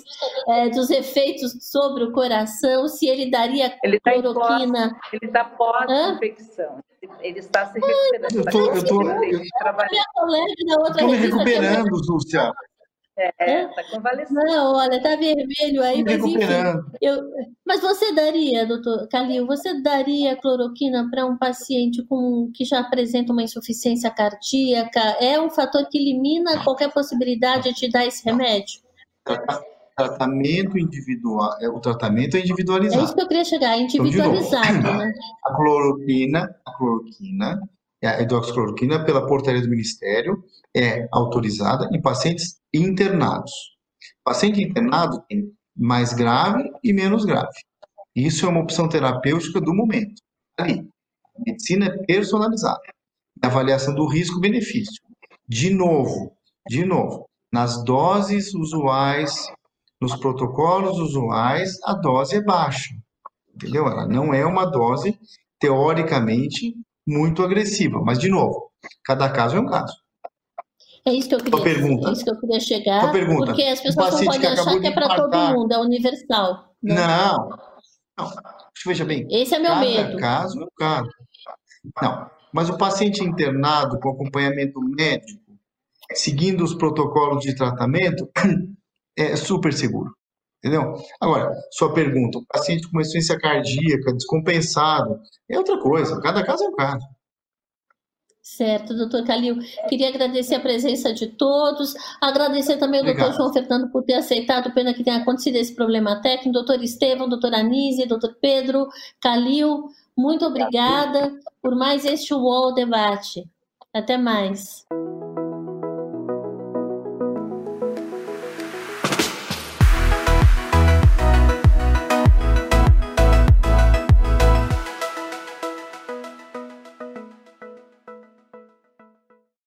é, dos efeitos sobre o coração, se ele daria ele tá cloroquina. ele está pós-infecção. Ele está se recuperando. Eu tô, eu tô, eu, tô me recuperando, Lúcia. É, tá convalescendo. Não, olha, tá vermelho aí, mas enfim. Eu, mas você daria, doutor Calil, você daria cloroquina para um paciente com, que já apresenta uma insuficiência cardíaca? É um fator que elimina qualquer possibilidade de dar esse remédio? Tratamento individual, é, o tratamento é individualizado. É isso que eu queria chegar, individualizado, então, né? A cloroquina, a cloroquina, a hidroxicloroquina pela portaria do Ministério é autorizada em pacientes internados. Paciente internado tem mais grave e menos grave. Isso é uma opção terapêutica do momento. Ali, a medicina é personalizada. A avaliação do risco-benefício. De novo, de novo, nas doses usuais, nos protocolos usuais, a dose é baixa. Entendeu? Ela não é uma dose, teoricamente, muito agressiva. Mas, de novo, cada caso é um caso. É isso que eu queria, pergunta. É isso que eu queria chegar. Pergunta. Porque as pessoas não podem achar que é para todo mundo, é universal. Né? Não. não. Veja bem. Esse é meu cada medo. caso é um caso. Não. Mas o paciente internado com acompanhamento médico, seguindo os protocolos de tratamento, é super seguro. Entendeu? Agora, sua pergunta, o paciente com insuficiência cardíaca descompensado, é outra coisa. Cada caso é um caso. Certo, doutor Calil. Queria agradecer a presença de todos, agradecer também ao doutor João Fernando por ter aceitado, pena que tenha acontecido esse problema técnico, doutor Estevam, doutor Anise, doutor Pedro, Calil, muito obrigada por mais este UOL debate. Até mais.